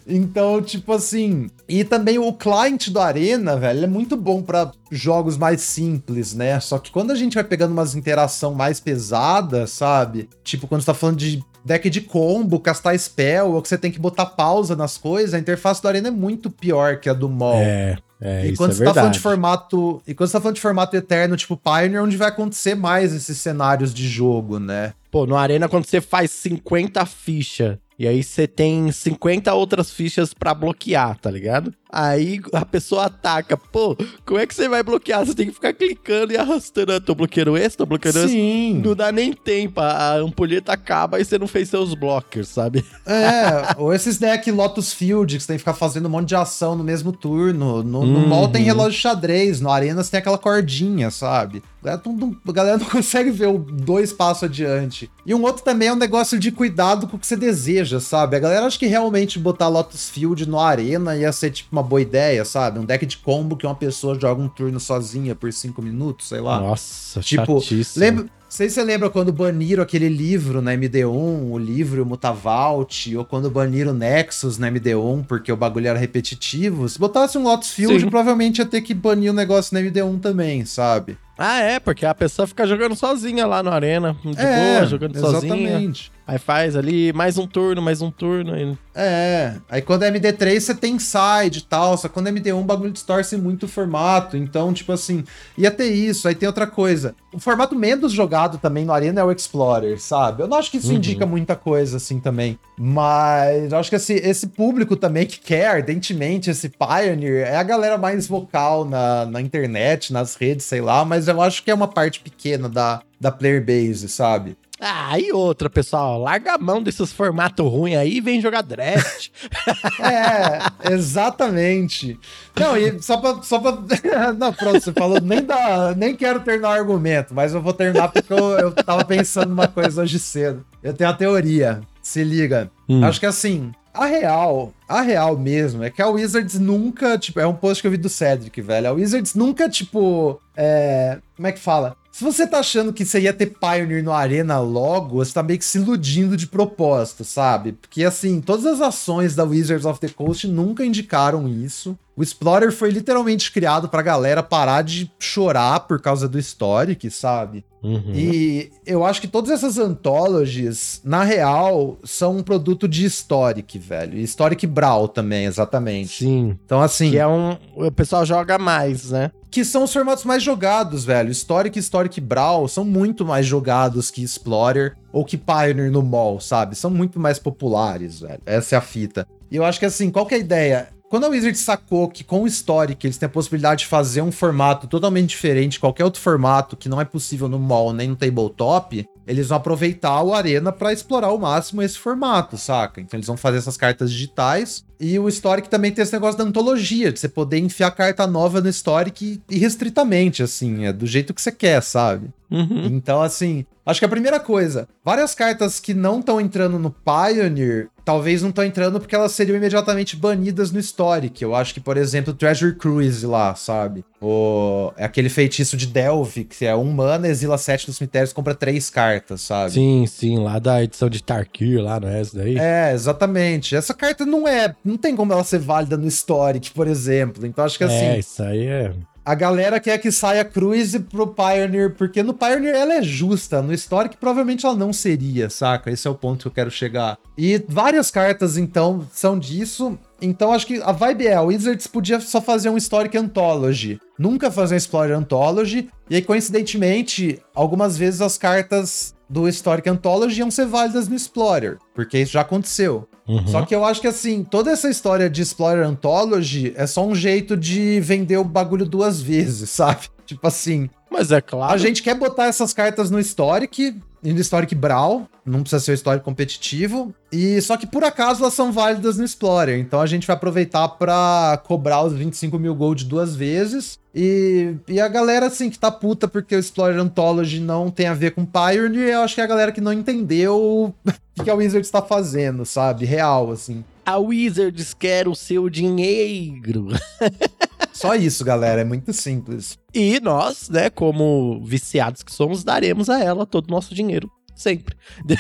Então, tipo assim, e também o client do Arena, velho, é muito bom para jogos mais simples, né? Só que quando a gente vai pegando umas interação mais pesada, sabe? Tipo, quando você tá falando de deck de combo, castar spell, ou que você tem que botar pausa nas coisas, a interface do Arena é muito pior que a do MOL. É. É, e quando é você tá falando de formato. E quando você tá falando de formato eterno, tipo Pioneer, onde vai acontecer mais esses cenários de jogo, né? Pô, no Arena, quando você faz 50 fichas e aí você tem 50 outras fichas para bloquear, tá ligado? Aí a pessoa ataca. Pô, como é que você vai bloquear? Você tem que ficar clicando e arrastando. Eu tô bloqueando esse, tô bloqueando Sim. esse. Não dá nem tempo. A ampulheta acaba e você não fez seus blockers, sabe? É, ou esses deck Lotus Field, que você tem que ficar fazendo um monte de ação no mesmo turno. No, no uhum. mall tem relógio xadrez, no Arena você tem aquela cordinha, sabe? A galera, não, a galera não consegue ver o dois passos adiante. E um outro também é um negócio de cuidado com o que você deseja, sabe? A galera acha que realmente botar Lotus Field no Arena ia ser tipo uma boa ideia, sabe? Um deck de combo que uma pessoa joga um turno sozinha por cinco minutos, sei lá. Nossa, tipo, chatíssimo. lembra, sei se você lembra quando baniram aquele livro na MD1, o livro Mutavault, ou quando baniram Nexus na MD1, porque o bagulho era repetitivo. Se botasse um Lotus Field, Sim. provavelmente ia ter que banir o negócio na MD1 também, sabe? Ah, é, porque a pessoa fica jogando sozinha lá no Arena, de é, boa, jogando exatamente. sozinha. Exatamente. Aí faz ali mais um turno, mais um turno. Aí... É, aí quando é MD3 você tem side e tal, só quando é MD1 o bagulho distorce muito o formato, então, tipo assim, ia ter isso. Aí tem outra coisa, o formato menos jogado também no Arena é o Explorer, sabe? Eu não acho que isso uhum. indica muita coisa, assim, também, mas eu acho que esse, esse público também que quer ardentemente esse Pioneer é a galera mais vocal na, na internet, nas redes, sei lá, mas eu acho que é uma parte pequena da, da player base, sabe? Ah, e outra, pessoal, larga a mão desses formatos ruins aí e vem jogar draft. é, exatamente. Não, e só pra. Só pra... Não, pronto, você falou, nem, dá, nem quero terminar o argumento, mas eu vou terminar porque eu, eu tava pensando numa coisa hoje cedo. Eu tenho a teoria. Se liga. Hum. Acho que assim, a real, a real mesmo, é que a Wizards nunca, tipo, é um post que eu vi do Cedric, velho. A Wizards nunca, tipo, é. Como é que fala? Se você tá achando que você ia ter Pioneer no Arena logo, você tá meio que se iludindo de propósito, sabe? Porque, assim, todas as ações da Wizards of the Coast nunca indicaram isso. O Explorer foi literalmente criado pra galera parar de chorar por causa do Historic, sabe? Uhum. E eu acho que todas essas anthologies, na real, são um produto de Historic, velho. Historic Brawl também, exatamente. Sim. Então, assim. Que é um. O pessoal joga mais, né? Que são os formatos mais jogados, velho. Historic e Historic Brawl são muito mais jogados que Explorer ou que Pioneer no mall, sabe? São muito mais populares, velho. Essa é a fita. E eu acho que assim, qual que é a ideia? Quando a Wizard sacou que com o Historic eles têm a possibilidade de fazer um formato totalmente diferente qualquer outro formato que não é possível no mall nem no tabletop, eles vão aproveitar o Arena para explorar ao máximo esse formato, saca? Então eles vão fazer essas cartas digitais E o Historic também tem esse negócio da antologia, de você poder enfiar carta nova no Historic irrestritamente, assim, é do jeito que você quer, sabe? Uhum. Então, assim, acho que a primeira coisa, várias cartas que não estão entrando no Pioneer, talvez não estão entrando porque elas seriam imediatamente banidas no Historic. Eu acho que, por exemplo, Treasure Cruise lá, sabe? O... É aquele feitiço de Delve, que é um mana, exila sete dos cemitérios, compra três cartas, sabe? Sim, sim, lá da edição de Tarkir, lá, não é essa daí? É, exatamente. Essa carta não é. Não tem como ela ser válida no Historic, por exemplo. Então acho que assim. É, isso aí é. A galera quer que saia Cruise pro Pioneer, porque no Pioneer ela é justa, no Historic provavelmente ela não seria, saca? Esse é o ponto que eu quero chegar. E várias cartas, então, são disso. Então acho que a vibe é, a Wizards podia só fazer um Historic Anthology, nunca fazer um Explorer Anthology, e aí coincidentemente, algumas vezes as cartas do Historic Anthology iam ser válidas no Explorer, porque isso já aconteceu. Uhum. Só que eu acho que assim, toda essa história de Explorer Anthology é só um jeito de vender o bagulho duas vezes, sabe? Tipo assim, Mas é claro. a gente quer botar essas cartas no Historic, no Historic Brawl, não precisa ser o Historic competitivo, e só que por acaso elas são válidas no Explorer, então a gente vai aproveitar pra cobrar os 25 mil gold duas vezes, e, e a galera assim que tá puta porque o Explorer Anthology não tem a ver com Pioneer, eu acho que é a galera que não entendeu o que a Wizards tá fazendo, sabe? Real, assim. A Wizards quer o seu dinheiro. Só isso, galera, é muito simples. E nós, né, como viciados que somos, daremos a ela todo o nosso dinheiro. Sempre.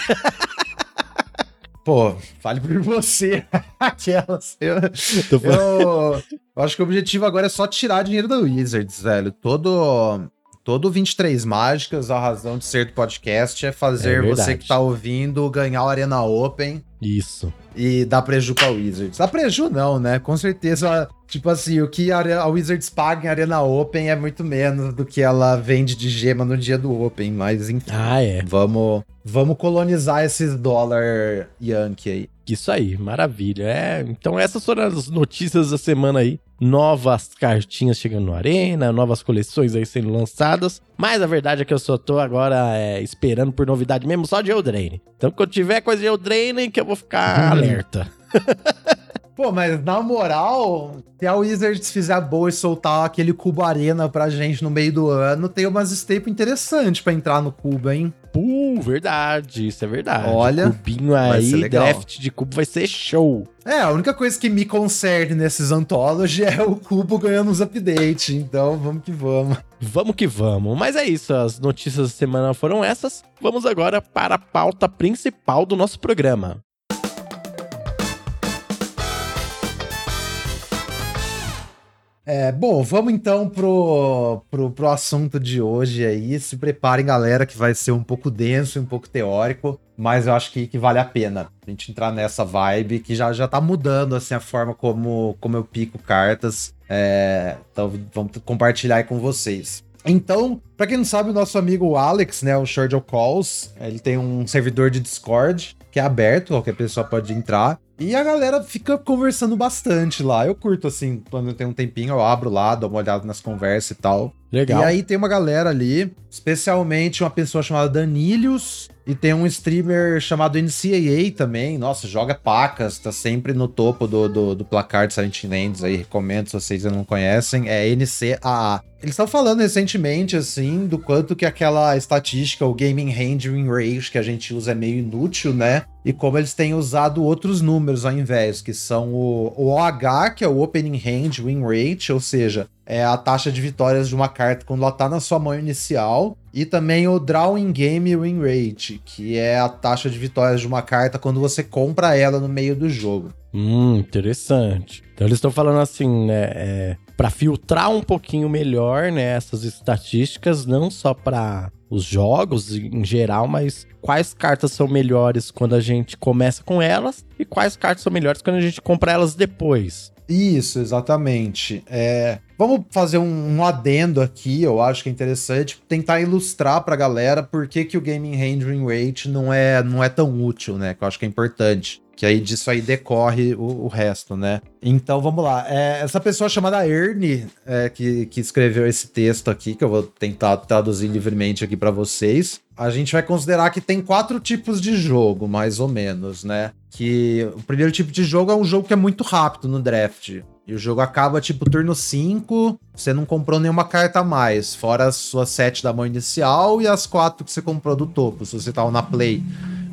Pô, fale por você. Aquelas. Eu, eu, eu acho que o objetivo agora é só tirar dinheiro da Wizards, velho. Todo. Todo 23 Mágicas, a razão de ser do podcast é fazer É você que tá ouvindo ganhar o Arena Open Isso. e dar preju pra Wizards. Dá preju não, né? Com certeza, tipo assim, o que a Wizards paga em Arena Open é muito menos do que ela vende de gema no dia do Open, mas enfim. Ah, é. Vamos, vamos colonizar esses dólar Yankee aí. Isso aí, maravilha. É, então essas foram as notícias da semana aí. Novas cartinhas chegando no Arena, novas coleções aí sendo lançadas. Mas a verdade é que eu só tô agora é, esperando por novidade mesmo só de Eldraine. Então quando tiver coisa de Eldraine que eu vou ficar alerta. Pô, mas na moral, se a Wizards fizer boa e soltar aquele cubo arena pra gente no meio do ano, tem umas staples interessantes pra entrar no cubo, hein? Pô, verdade, isso é verdade. Olha, Cubinho aí, draft de cubo vai ser show. É, a única coisa que me concerne nesses Anthology é o cubo ganhando uns updates, então vamos que vamos. Vamos que vamos. Mas é isso, as notícias da semana foram essas. Vamos agora para a pauta principal do nosso programa. É, bom, vamos então pro, pro, pro assunto de hoje aí. Se preparem, galera, que vai ser um pouco denso e um pouco teórico, mas eu acho que, que vale a pena a gente entrar nessa vibe que já, já tá mudando assim, a forma como, como eu pico cartas. É, então vamos compartilhar aí com vocês. Então, pra quem não sabe, o nosso amigo Alex, né, o Shardle Calls, ele tem um servidor de Discord que é aberto, qualquer pessoa pode entrar. E a galera fica conversando bastante lá. Eu curto, assim, quando eu tenho um tempinho, eu abro lá, dou uma olhada nas conversas e tal. Legal. E aí tem uma galera ali, especialmente uma pessoa chamada Danilius, e tem um streamer chamado NCAA também. Nossa, joga pacas, tá sempre no topo do, do, do placar de Silent Lands aí. Recomendo se vocês não conhecem. É NCAA. Eles estão falando recentemente, assim, do quanto que aquela estatística, o Gaming Hand Win Rate que a gente usa é meio inútil, né? E como eles têm usado outros números ao invés, que são o, o OH, que é o Opening Hand Win Rate, ou seja, é a taxa de vitórias de uma carta quando ela tá na sua mão inicial, e também o Drawing Game Win Rate, que é a taxa de vitórias de uma carta quando você compra ela no meio do jogo. Hum, interessante. Então eles estão falando assim, né, é, para filtrar um pouquinho melhor, né, essas estatísticas, não só para os jogos em geral, mas quais cartas são melhores quando a gente começa com elas e quais cartas são melhores quando a gente compra elas depois. Isso, exatamente. É, Vamos fazer um, um, adendo aqui, eu acho que é interessante, tentar ilustrar pra galera por que, que o Gaming Handling Rate não é, não é tão útil, né? Que eu acho que é importante. Que aí disso aí decorre o, o resto, né? Então vamos lá. É, essa pessoa chamada Ernie, é, que, que escreveu esse texto aqui, que eu vou tentar traduzir livremente aqui para vocês. A gente vai considerar que tem quatro tipos de jogo, mais ou menos, né? Que o primeiro tipo de jogo é um jogo que é muito rápido no draft. E o jogo acaba tipo turno 5, você não comprou nenhuma carta a mais, fora as suas 7 da mão inicial e as 4 que você comprou do topo, se você tava na play.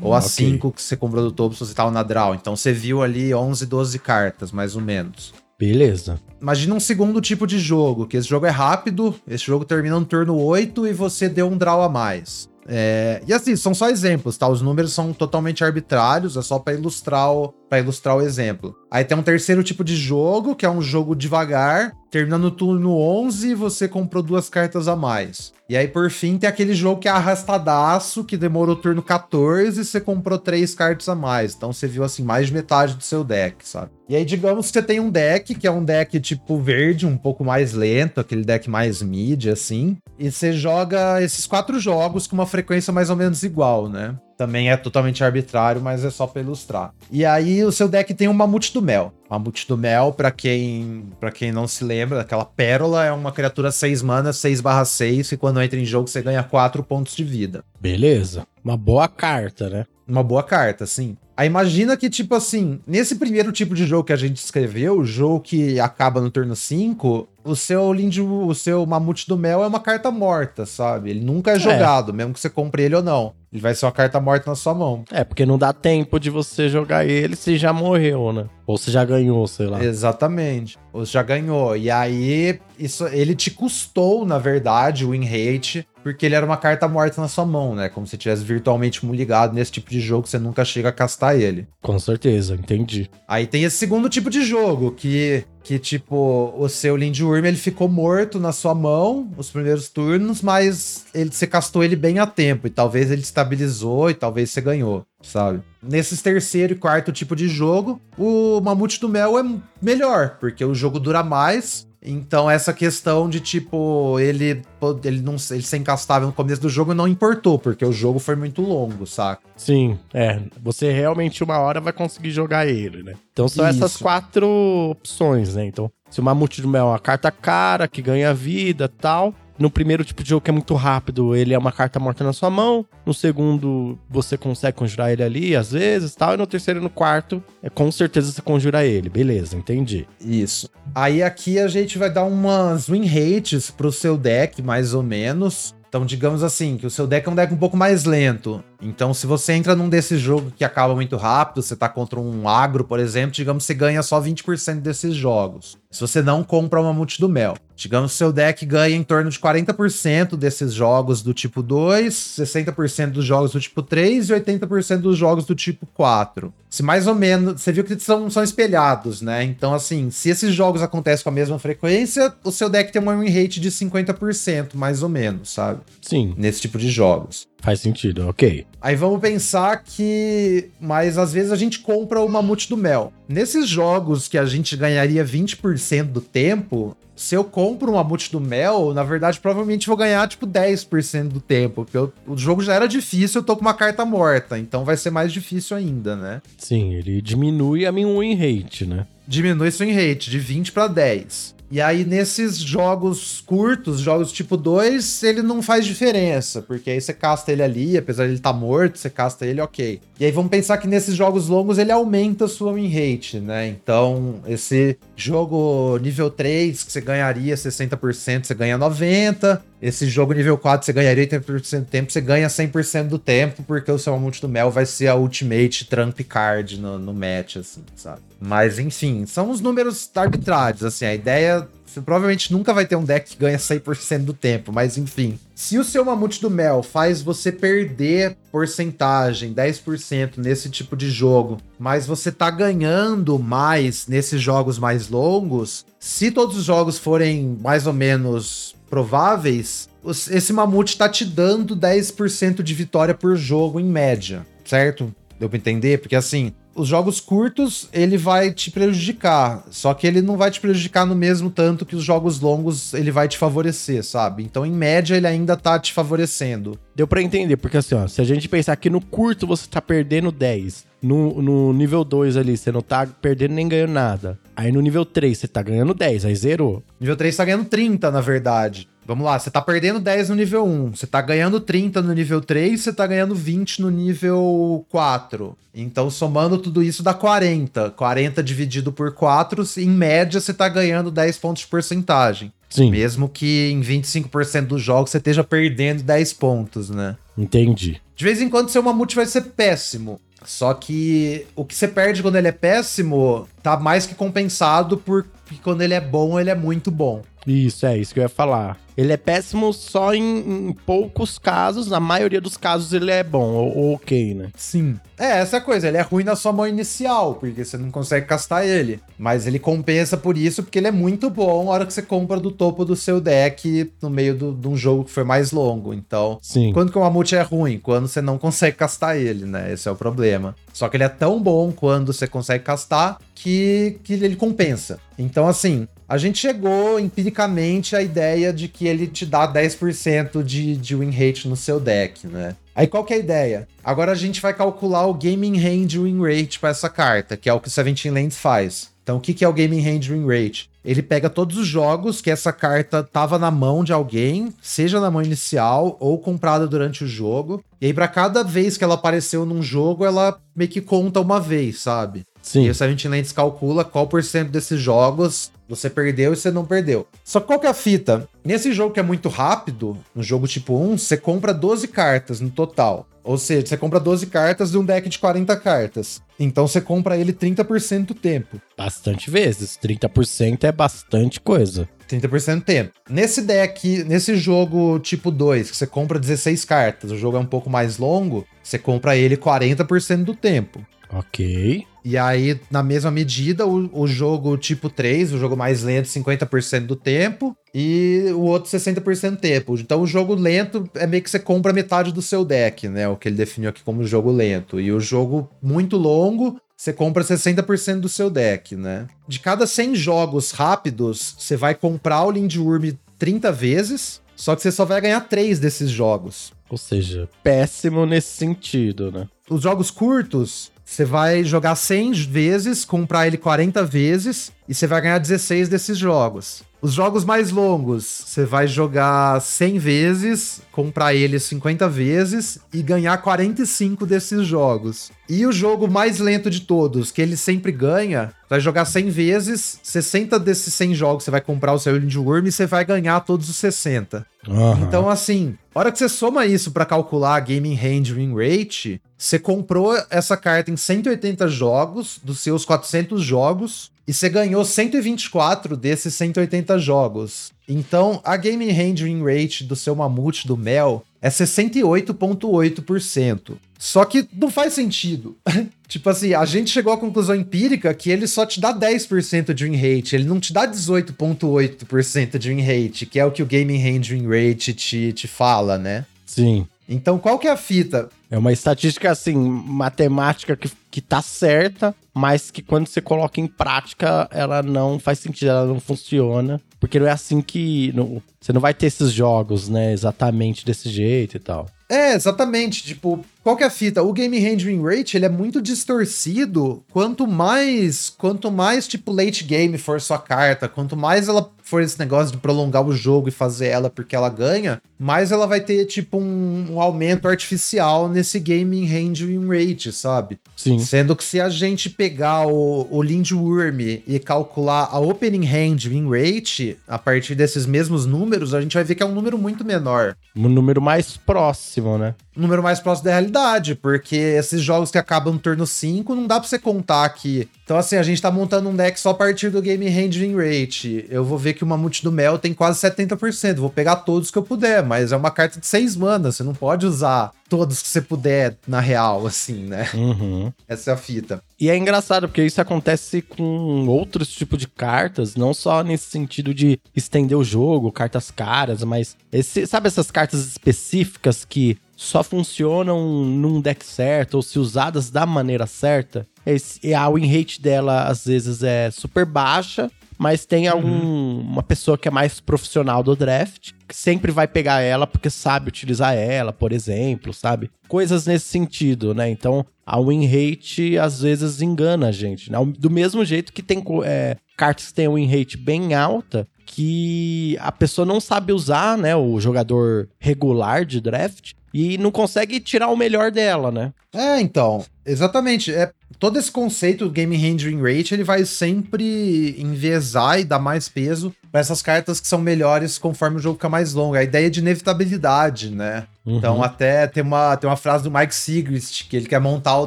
Ou as 5 okay. que você comprou do topo se você tava na draw. Então você viu ali 11, 12 cartas, mais ou menos. Beleza. Imagina um segundo tipo de jogo, que esse jogo é rápido, esse jogo termina no turno 8 e você deu um draw a mais. É, e assim, são só exemplos, tá? Os números são totalmente arbitrários, é só para ilustrar o, para ilustrar o exemplo. Aí tem um terceiro tipo de jogo, que é um jogo devagar, termina no turno 11 e você comprou duas cartas a mais. E aí, por fim, tem aquele jogo que é arrastadaço, que demorou o turno 14 e você comprou três cartas a mais. Então você viu, assim, mais de metade do seu deck, sabe? E aí, digamos que você tem um deck, que é um deck tipo verde, um pouco mais lento, aquele deck mais mid, assim. E você joga esses quatro jogos com uma frequência mais ou menos igual, né? Também é totalmente arbitrário, mas é só para ilustrar. E aí o seu deck tem um Mamute do Mel. Mamute do Mel, para quem para quem não se lembra, aquela pérola é uma criatura 6 mana, 6/6, e quando entra em jogo você ganha 4 pontos de vida. Beleza. Uma boa carta, né? Uma boa carta, sim. Aí imagina que, tipo assim, nesse primeiro tipo de jogo que a gente escreveu, o jogo que acaba no turno 5, o seu Lind, o seu Mamute do Mel é uma carta morta, sabe? Ele nunca é, é jogado, mesmo que você compre ele ou não. Ele vai ser uma carta morta na sua mão. É, porque não dá tempo de você jogar ele se já morreu, né? Ou se já ganhou, sei lá. Exatamente. Ou se já ganhou. E aí, isso, ele te custou, na verdade, o win rate, porque ele era uma carta morta na sua mão, né? Como se tivesse virtualmente ligado nesse tipo de jogo, você nunca chega a castar ele. Com certeza, entendi. Aí tem esse segundo tipo de jogo, que que tipo, o seu Lindworm ele ficou morto na sua mão os primeiros turnos, mas ele, você castou ele bem a tempo e talvez ele estabilizou e talvez você ganhou, sabe? Nesses terceiro e quarto tipo de jogo, o Mamute do Mel é melhor, porque o jogo dura mais, então, essa questão de, tipo, ele, ele não ele ser encastável no começo do jogo não importou, porque o jogo foi muito longo, saca? Sim, é. Você realmente uma hora vai conseguir jogar ele, né? Então são Isso. essas quatro opções, né? Então, se o Mamute é uma carta cara, que ganha vida tal, no primeiro tipo de jogo que é muito rápido, ele é uma carta morta na sua mão. No segundo, você consegue conjurar ele ali, às vezes, tal. E no terceiro e no quarto, é com certeza você conjura ele. Beleza, entendi. Isso. Aí aqui a gente vai dar umas win rates pro seu deck, mais ou menos. Então, digamos assim, que o seu deck é um deck um pouco mais lento. Então, se você entra num desses jogos que acaba muito rápido, você tá contra um agro, por exemplo, digamos que você ganha só 20% desses jogos. Se você não compra uma multi do mel. Digamos que seu deck ganha em torno de 40% desses jogos do tipo 2, 60% dos jogos do tipo 3 e 80% dos jogos do tipo 4. Se mais ou menos. Você viu que são, são espelhados, né? Então, assim, se esses jogos acontecem com a mesma frequência, o seu deck tem uma win rate de 50%, mais ou menos, sabe? Sim. Nesse tipo de jogos. Faz sentido, ok. Aí vamos pensar que. Mas às vezes a gente compra o mamute do mel. Nesses jogos que a gente ganharia 20% do tempo, se eu compro um mamute do mel, na verdade, provavelmente vou ganhar tipo 10% do tempo. Porque eu, o jogo já era difícil, eu tô com uma carta morta. Então vai ser mais difícil ainda, né? Sim, ele diminui a minha win rate, né? Diminui sua win rate de 20 para 10. E aí, nesses jogos curtos, jogos tipo 2, ele não faz diferença, porque aí você casta ele ali, apesar de ele estar tá morto, você casta ele, ok. E aí vamos pensar que nesses jogos longos ele aumenta a sua win rate, né? Então, esse jogo nível 3, que você ganharia 60%, você ganha 90%. Esse jogo nível 4 você ganharia 80% do tempo, você ganha 100% do tempo, porque o seu Mamute do Mel vai ser a Ultimate Trump Card no, no match, assim, sabe? Mas, enfim, são os números arbitrários, assim, a ideia... Você provavelmente nunca vai ter um deck que ganha 100% do tempo, mas enfim. Se o seu Mamute do Mel faz você perder porcentagem, 10% nesse tipo de jogo, mas você tá ganhando mais nesses jogos mais longos, se todos os jogos forem mais ou menos prováveis, esse mamute tá te dando 10% de vitória por jogo em média, certo? Deu pra entender? Porque assim, os jogos curtos, ele vai te prejudicar. Só que ele não vai te prejudicar no mesmo tanto que os jogos longos ele vai te favorecer, sabe? Então, em média, ele ainda tá te favorecendo. Deu pra entender, porque assim, ó, se a gente pensar que no curto você tá perdendo 10, no, no nível 2 ali você não tá perdendo nem ganhando nada. Aí no nível 3 você tá ganhando 10, aí zerou. Nível 3 tá ganhando 30, na verdade. Vamos lá, você tá perdendo 10 no nível 1, você tá ganhando 30 no nível 3, você tá ganhando 20 no nível 4. Então, somando tudo isso dá 40. 40 dividido por 4, em média você tá ganhando 10 pontos de porcentagem. Sim. Mesmo que em 25% dos jogos você esteja perdendo 10 pontos, né? Entendi. De vez em quando seu mamute vai ser péssimo. Só que o que você perde quando ele é péssimo tá mais que compensado porque quando ele é bom, ele é muito bom. Isso, é isso que eu ia falar. Ele é péssimo só em, em poucos casos, na maioria dos casos ele é bom, ou, ou ok, né? Sim. É, essa é a coisa, ele é ruim na sua mão inicial, porque você não consegue castar ele. Mas ele compensa por isso, porque ele é muito bom na hora que você compra do topo do seu deck no meio do, de um jogo que foi mais longo. Então, Sim. quando que o Mamute é ruim? Quando você não consegue castar ele, né? Esse é o problema. Só que ele é tão bom quando você consegue castar que, que ele compensa. Então, assim, a gente chegou empiricamente à ideia de que ele te dá 10% de, de win rate no seu deck, né? Aí qual que é a ideia? Agora a gente vai calcular o Gaming Hand Win Rate para essa carta, que é o que o Seventeen Lands faz. Então o que, que é o Gaming Hand Win Rate? Ele pega todos os jogos que essa carta tava na mão de alguém, seja na mão inicial ou comprada durante o jogo. E aí, para cada vez que ela apareceu num jogo, ela meio que conta uma vez, sabe? Sim. E o Seventeen Lands calcula qual por cento desses jogos você perdeu e você não perdeu. Só que qual que é a fita? Nesse jogo que é muito rápido, no jogo tipo 1, você compra 12 cartas no total. Ou seja, você compra 12 cartas de um deck de 40 cartas. Então você compra ele 30% do tempo. Bastante vezes. 30% é bastante coisa. 30% do tempo. Nesse deck, nesse jogo tipo 2, que você compra 16 cartas, o jogo é um pouco mais longo, você compra ele 40% do tempo. Ok. E aí, na mesma medida, o, o jogo tipo 3, o jogo mais lento, 50% do tempo, e o outro 60% do tempo. Então, o jogo lento é meio que você compra metade do seu deck, né? O que ele definiu aqui como jogo lento. E o jogo muito longo, você compra 60% do seu deck, né? De cada 100 jogos rápidos, você vai comprar o Lindworm 30 vezes, só que você só vai ganhar 3 desses jogos. Ou seja, péssimo nesse sentido, né? Os jogos curtos, você vai jogar 100 vezes, comprar ele 40 vezes e você vai ganhar 16 desses jogos. Os jogos mais longos, você vai jogar 100 vezes, comprar ele 50 vezes e ganhar 45 desses jogos. E o jogo mais lento de todos, que ele sempre ganha, vai jogar 100 vezes, 60 desses 100 jogos você vai comprar o seu Worm e você vai ganhar todos os 60. Aham. Então, assim, a hora que você soma isso pra calcular a Gaming Hand Win Rate, você comprou essa carta em 180 jogos, dos seus 400 jogos, e você ganhou 124 desses 180 jogos. Então, a Gaming Hand Win Rate do seu Mamute do Mel é 68,8%. Só que não faz sentido. tipo assim, a gente chegou à conclusão empírica que ele só te dá 10% de win rate, ele não te dá 18,8% de win rate, que é o que o Gaming Hand Win Rate te, te fala, né? Sim. Então, qual que é a fita? É uma estatística, assim, matemática que, que tá certa, mas que quando você coloca em prática, ela não faz sentido, ela não funciona. Porque não é assim que. não- você não vai ter esses jogos, né? Exatamente desse jeito e tal. É, exatamente. Tipo, qual que é a fita? O Game Win Rate, ele é muito distorcido. Quanto mais, quanto mais tipo late game for sua carta, quanto mais ela for esse negócio de prolongar o jogo e fazer ela porque ela ganha, mais ela vai ter tipo um, um aumento artificial nesse Game Hand Win Rate, sabe? Sim. Sendo que se a gente pegar o, o Lindworm e calcular a Opening Hand Win Rate a partir desses mesmos números, a gente vai ver que é um número muito menor Um número mais próximo, né? um número mais próximo da realidade, porque esses jogos que acabam no turno 5 não dá pra você contar aqui. Então, assim, a gente tá montando um deck só a partir do Game Hand Win Rate. Eu vou ver que o Mamute do Mel tem quase 70%. Vou pegar todos que eu puder, mas é uma carta de 6 manas. Você não pode usar todos que você puder na real, assim, né? Uhum. Essa é a fita. E é engraçado, porque isso acontece com outros tipos de cartas, não só nesse sentido de estender o jogo, cartas caras, mas esse, sabe essas cartas específicas que só funcionam num deck certo, ou se usadas da maneira certa? Esse, a win rate dela às vezes é super baixa, mas tem algum, uhum. uma pessoa que é mais profissional do draft, que sempre vai pegar ela porque sabe utilizar ela, por exemplo, sabe? Coisas nesse sentido, né? Então, a win rate às vezes engana a gente. Né? Do mesmo jeito que tem é, cartas que têm win rate bem alta, que a pessoa não sabe usar, né? O jogador regular de draft e não consegue tirar o melhor dela, né? É, então, exatamente. É, todo esse conceito do Game Handling Rate, ele vai sempre enviesar e dar mais peso para essas cartas que são melhores conforme o jogo fica mais longo. A ideia de inevitabilidade, né? Uhum. Então, até tem uma, tem uma frase do Mike Sigrist, que ele quer montar o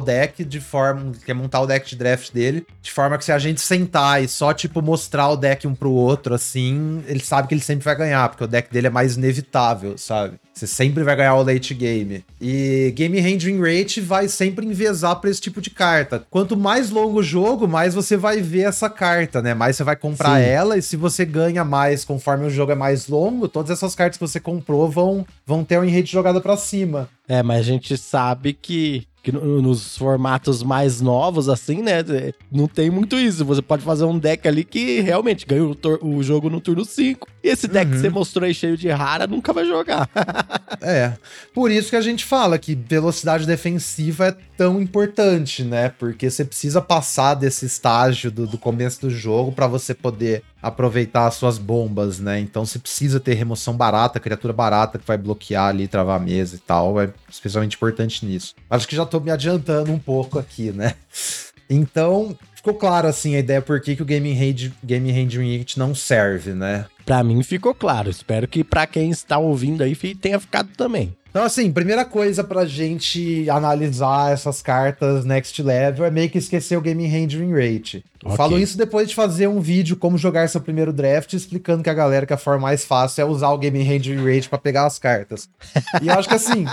deck de forma. Quer montar o deck de draft dele, de forma que se a gente sentar e só, tipo, mostrar o deck um pro outro, assim, ele sabe que ele sempre vai ganhar, porque o deck dele é mais inevitável, sabe? Você sempre vai ganhar o late game. E Game Handling Rate vai sempre enviesar para esse tipo de carta. Quanto mais longo o jogo, mais você vai ver essa carta, né? Mais você vai comprar Sim. ela, e se você ganha mais conforme o jogo é mais longo, todas essas cartas que você comprou vão, vão ter um rate jogada para cima. É, mas a gente sabe que que nos formatos mais novos, assim, né? Não tem muito isso. Você pode fazer um deck ali que realmente ganha o, o jogo no turno 5. E esse deck uhum. que você mostrou aí cheio de rara nunca vai jogar. é. Por isso que a gente fala que velocidade defensiva é tão importante, né? Porque você precisa passar desse estágio do, do começo do jogo para você poder aproveitar as suas bombas, né? Então você precisa ter remoção barata, criatura barata que vai bloquear ali, travar a mesa e tal. É especialmente importante nisso. Acho que já tô me adiantando um pouco aqui, né? Então, ficou claro assim a ideia por que, que o Game Hand, Game Handling It não serve, né? Para mim ficou claro. Espero que para quem está ouvindo aí tenha ficado também. Então, assim, primeira coisa pra gente analisar essas cartas next level é meio que esquecer o Game Handling Rate. Okay. Falo isso depois de fazer um vídeo como jogar seu primeiro draft, explicando que a galera que a forma mais fácil é usar o Game Handling Rate para pegar as cartas. E eu acho que assim.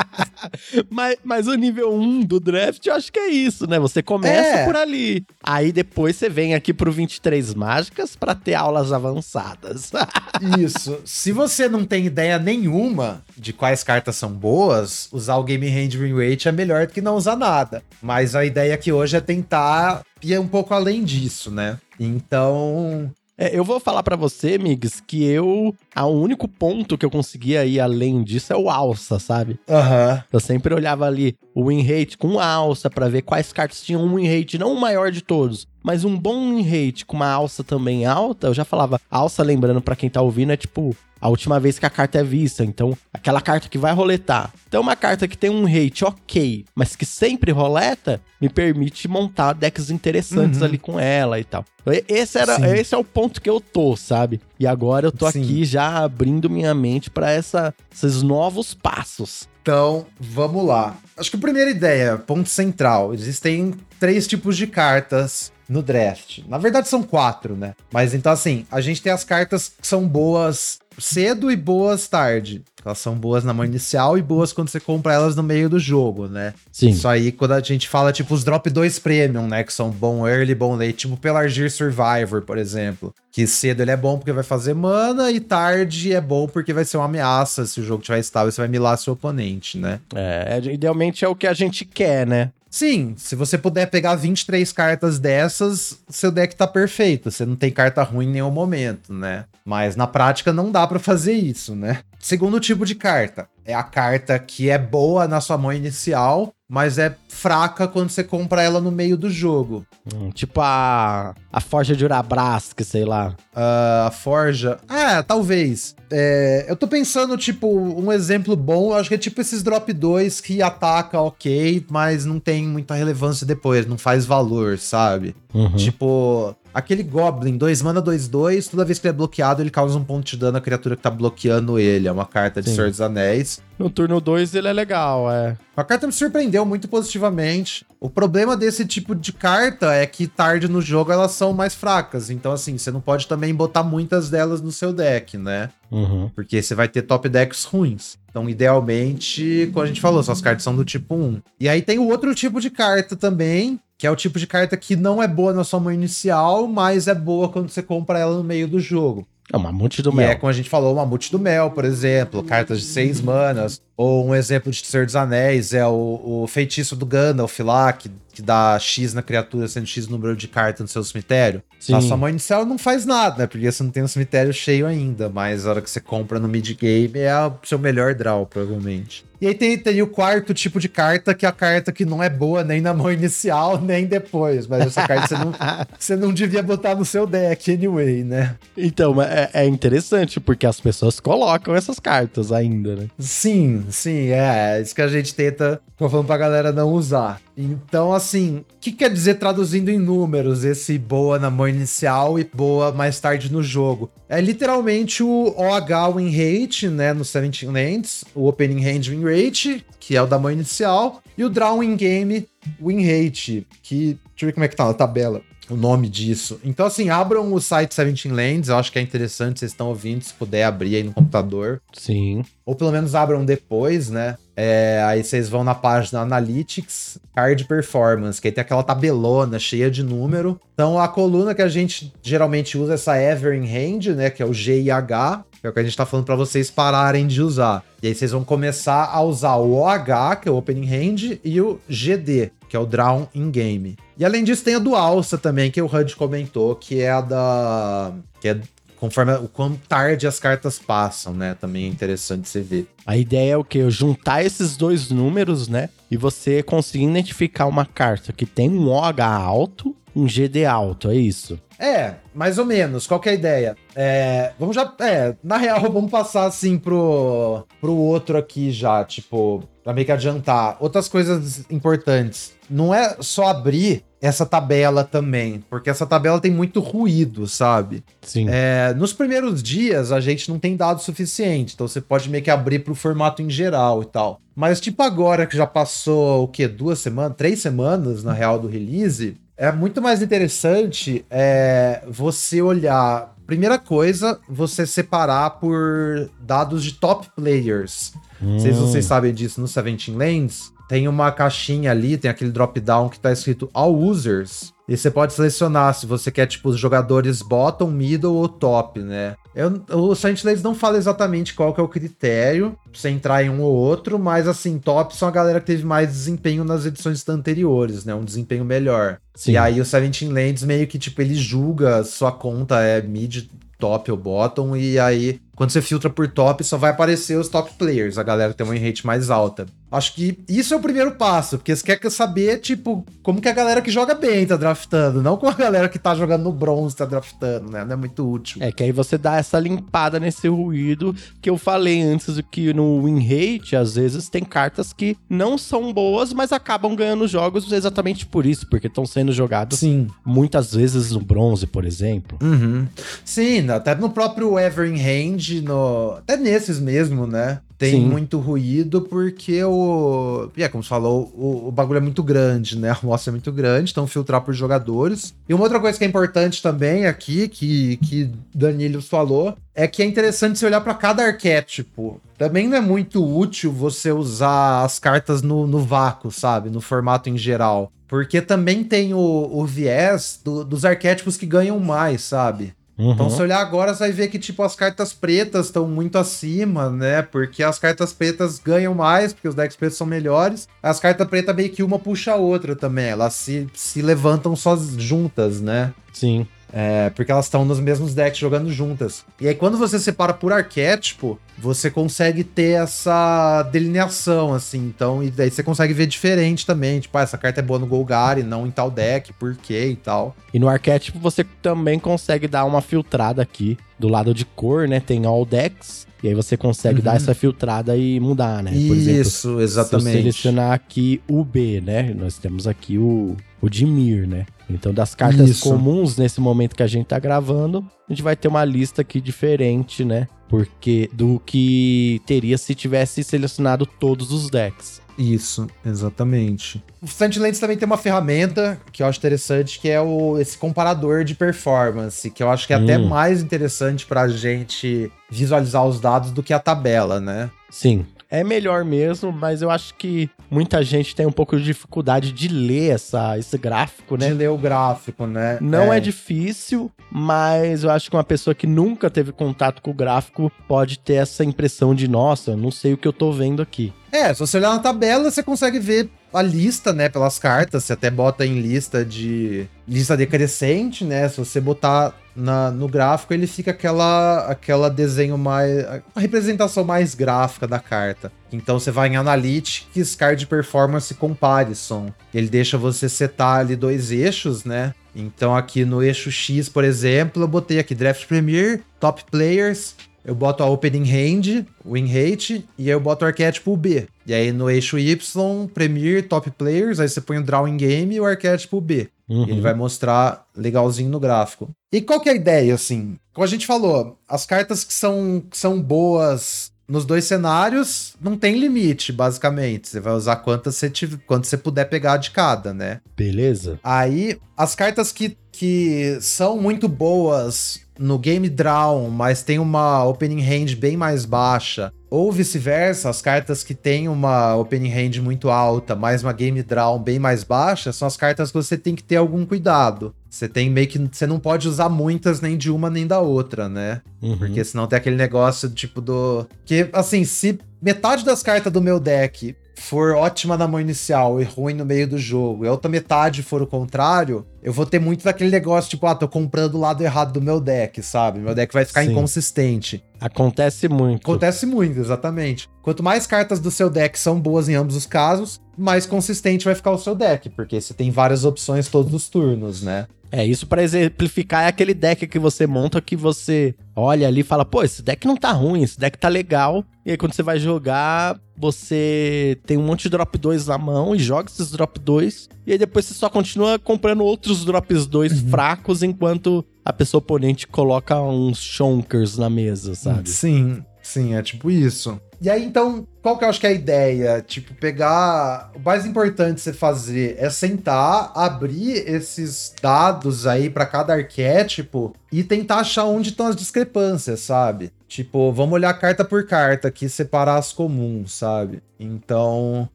mas, mas o nível 1 do draft, eu acho que é isso, né? Você começa é. por ali. Aí depois você vem aqui pro 23 Mágicas para ter aulas avançadas. isso. Se você não tem ideia nenhuma de quais cartas são boas, usar o Game Handling Rate é melhor do que não usar nada. Mas a ideia aqui hoje é tentar ir um pouco além disso, né? Então, é, eu vou falar para você, Migs, que eu. O único ponto que eu conseguia ir além disso é o alça, sabe? Aham. Uhum. Eu sempre olhava ali o win rate com alça para ver quais cartas tinham um win rate, não o maior de todos, mas um bom win rate com uma alça também alta. Eu já falava, alça, lembrando para quem tá ouvindo, é tipo a última vez que a carta é vista. Então, aquela carta que vai roletar. Então, uma carta que tem um rate ok, mas que sempre roleta, me permite montar decks interessantes uhum. ali com ela e tal. Esse, era, esse é o ponto que eu tô, sabe? E agora eu tô Sim. aqui já abrindo minha mente para esses novos passos. Então, vamos lá. Acho que a primeira ideia, ponto central: existem três tipos de cartas no draft. Na verdade, são quatro, né? Mas então, assim, a gente tem as cartas que são boas cedo e boas tarde. Elas são boas na mão inicial e boas quando você compra elas no meio do jogo, né? Sim. Isso aí quando a gente fala, tipo, os drop 2 premium, né? Que são bom early, bom late. Tipo, Pelargir Survivor, por exemplo. Que cedo ele é bom porque vai fazer mana e tarde é bom porque vai ser uma ameaça. Se o jogo tiver estável, você vai milar seu oponente, né? É, idealmente é o que a gente quer, né? Sim, se você puder pegar 23 cartas dessas, seu deck tá perfeito. Você não tem carta ruim em nenhum momento, né? Mas na prática não dá para fazer isso, né? Segundo tipo de carta, é a carta que é boa na sua mão inicial, mas é fraca quando você compra ela no meio do jogo. Hum, tipo a, a Forja de Urabrask, sei lá. Uh, a Forja. É, talvez. É, eu tô pensando, tipo, um exemplo bom, acho que é tipo esses drop 2 que ataca ok, mas não tem muita relevância depois, não faz valor, sabe? Uhum. Tipo, aquele Goblin 2 mana 2 2, toda vez que ele é bloqueado, ele causa um ponto de dano à criatura que tá bloqueando ele. É uma carta de Sim. Senhor dos Anéis. No turno 2 ele é legal, é. A carta me surpreendeu muito positivamente. O problema desse tipo de carta é que tarde no jogo elas são mais fracas. Então, assim, você não pode também botar muitas delas no seu deck, né? Uhum. Porque você vai ter top decks ruins. Então, idealmente, como a gente falou, suas cartas são do tipo 1. E aí tem o outro tipo de carta também, que é o tipo de carta que não é boa na sua mão inicial, mas é boa quando você compra ela no meio do jogo. É o Mamute do e Mel. é como a gente falou, o Mamute do Mel, por exemplo. Cartas de seis manas. Ou um exemplo de Senhor dos Anéis é o, o feitiço do Gandalf lá, que, que dá X na criatura, sendo X número de cartas no seu cemitério. Sim. Na sua mão inicial não faz nada, né? Porque você não tem um cemitério cheio ainda. Mas a hora que você compra no mid-game é o seu melhor draw, provavelmente. E aí tem, tem o quarto tipo de carta, que é a carta que não é boa nem na mão inicial, nem depois. Mas essa carta você não, você não devia botar no seu deck anyway, né? Então, é, é interessante, porque as pessoas colocam essas cartas ainda, né? Sim, sim, é. É isso que a gente tenta, falando pra galera não usar. Então, assim, o que quer dizer traduzindo em números esse boa na mão inicial e boa mais tarde no jogo? É literalmente o OH win rate, né, no 17 lands, o opening hand win rate, que é o da mão inicial, e o draw in game win rate, que deixa eu ver como é que tá na tabela o nome disso. Então, assim, abram o site 17 Lands, eu acho que é interessante, vocês estão ouvindo, se puder abrir aí no computador. Sim. Ou pelo menos abram depois, né? É, aí vocês vão na página Analytics, Card Performance, que aí tem aquela tabelona cheia de número. Então, a coluna que a gente geralmente usa é essa Ever in Hand, né? Que é o G e H, é o que a gente tá falando para vocês pararem de usar. E aí vocês vão começar a usar o OH, que é o Opening Hand, e o GD, que é o Drawn in Game. E além disso, tem a do Alça também, que o HUD comentou, que é a da. que é conforme o quão tarde as cartas passam, né? Também é interessante você ver. A ideia é o quê? Juntar esses dois números, né? E você conseguir identificar uma carta que tem um OH alto, um GD alto, é isso? É, mais ou menos. Qual que é a ideia? É, vamos já. É, na real, vamos passar assim pro, pro outro aqui já, tipo, pra meio que adiantar. Outras coisas importantes. Não é só abrir essa tabela também, porque essa tabela tem muito ruído, sabe? Sim. É, nos primeiros dias a gente não tem dado suficiente, então você pode meio que abrir pro formato em geral e tal. Mas tipo agora que já passou o quê? Duas semanas, três semanas na real do release, é muito mais interessante é, você olhar. Primeira coisa, você separar por dados de top players. Hum. Não sei se vocês hum. sabem disso no Seventeen Lanes. Tem uma caixinha ali, tem aquele drop-down que tá escrito All Users. E você pode selecionar se você quer, tipo, os jogadores bottom, middle ou top, né? Eu, o Silent Ladies não fala exatamente qual que é o critério pra você entrar em um ou outro, mas, assim, top são a galera que teve mais desempenho nas edições anteriores, né? Um desempenho melhor. Sim. E aí o Seventeen Lands meio que, tipo, ele julga sua conta é mid, top ou bottom, e aí quando você filtra por top, só vai aparecer os top players, a galera que tem uma rate mais alta. Acho que isso é o primeiro passo, porque você quer saber, tipo, como que a galera que joga bem tá draftando, não como a galera que tá jogando no bronze tá draftando, né? Não é muito útil. É que aí você dá essa limpada nesse ruído que eu falei antes, que no win rate, às vezes, tem cartas que não são boas, mas acabam ganhando jogos exatamente por isso, porque estão sendo jogados Sim. muitas vezes no bronze, por exemplo. Uhum. Sim, até no próprio Ever in Hand, no... até nesses mesmo, né? Tem Sim. muito ruído porque o. É, como você falou, o, o, bagulho é muito grande, né? A amostra é muito grande, então filtrar por jogadores. E uma outra coisa que é importante também aqui, que, que Danilo falou, é que é interessante você olhar para cada arquétipo. Também não é muito útil você usar as cartas no, no vácuo, sabe? No formato em geral. Porque também tem o, o viés do, dos arquétipos que ganham mais, sabe? Uhum. Então, se olhar agora, você vai ver que, tipo, as cartas pretas estão muito acima, né? Porque as cartas pretas ganham mais, porque os decks pretos são melhores. As cartas pretas meio que uma puxa a outra também. Elas se, se levantam só juntas, né? Sim. É, porque elas estão nos mesmos decks jogando juntas. E aí, quando você separa por arquétipo, você consegue ter essa delineação, assim. Então, e daí você consegue ver diferente também. Tipo, ah, essa carta é boa no Golgari, não em tal deck, por quê e tal. E no arquétipo você também consegue dar uma filtrada aqui. Do lado de cor, né? Tem all decks. E aí você consegue uhum. dar essa filtrada e mudar, né? Por Isso, exemplo, exatamente. Se eu selecionar aqui o B, né? Nós temos aqui o, o Dimir, né? Então, das cartas Isso. comuns nesse momento que a gente tá gravando, a gente vai ter uma lista aqui diferente, né? Porque do que teria se tivesse selecionado todos os decks. Isso, exatamente. O Sentinels também tem uma ferramenta que eu acho interessante, que é o, esse comparador de performance, que eu acho que é hum. até mais interessante pra gente visualizar os dados do que a tabela, né? Sim, é melhor mesmo, mas eu acho que muita gente tem um pouco de dificuldade de ler essa, esse gráfico, né? De ler o gráfico, né? Não é. é difícil, mas eu acho que uma pessoa que nunca teve contato com o gráfico pode ter essa impressão de, nossa, não sei o que eu tô vendo aqui. É, se você olhar na tabela, você consegue ver a lista, né, pelas cartas. Você até bota em lista de lista decrescente, né? Se você botar na, no gráfico, ele fica aquela aquela desenho mais a representação mais gráfica da carta. Então você vai em Analytics, Card Performance Comparison. Ele deixa você setar ali dois eixos, né? Então aqui no eixo X, por exemplo, eu botei aqui Draft Premier, Top Players, eu boto a opening hand, win rate, e aí eu boto o arquétipo B. E aí no eixo Y, Premier, Top Players, aí você põe o Draw in Game e o arquétipo B. Uhum. Ele vai mostrar legalzinho no gráfico. E qual que é a ideia, assim? Como a gente falou, as cartas que são, que são boas nos dois cenários, não tem limite, basicamente. Você vai usar quantas você, tiver, quantas você puder pegar de cada, né? Beleza. Aí, as cartas que, que são muito boas no game draw, mas tem uma opening range bem mais baixa, ou vice-versa, as cartas que têm uma opening range muito alta, mas uma game draw bem mais baixa, são as cartas que você tem que ter algum cuidado. Você tem meio que. Você não pode usar muitas nem de uma nem da outra, né? Uhum. Porque senão tem aquele negócio tipo do. Que, assim, se metade das cartas do meu deck for ótima na mão inicial e ruim no meio do jogo, e a outra metade for o contrário, eu vou ter muito daquele negócio, tipo, ah, tô comprando o lado errado do meu deck, sabe? Meu deck vai ficar Sim. inconsistente. Acontece muito. Acontece muito, exatamente. Quanto mais cartas do seu deck são boas em ambos os casos, mais consistente vai ficar o seu deck, porque você tem várias opções todos os turnos, né? É, isso para exemplificar é aquele deck que você monta que você olha ali e fala, pô, esse deck não tá ruim, esse deck tá legal. E aí quando você vai jogar, você tem um monte de drop 2 na mão e joga esses drop 2. E aí depois você só continua comprando outros drops 2 uhum. fracos enquanto a pessoa oponente coloca uns shonkers na mesa, sabe? Sim, sim, é tipo isso. E aí, então, qual que eu acho que é a ideia? Tipo, pegar. O mais importante você fazer é sentar, abrir esses dados aí para cada arquétipo e tentar achar onde estão as discrepâncias, sabe? Tipo, vamos olhar carta por carta aqui, separar as comuns, sabe? Então,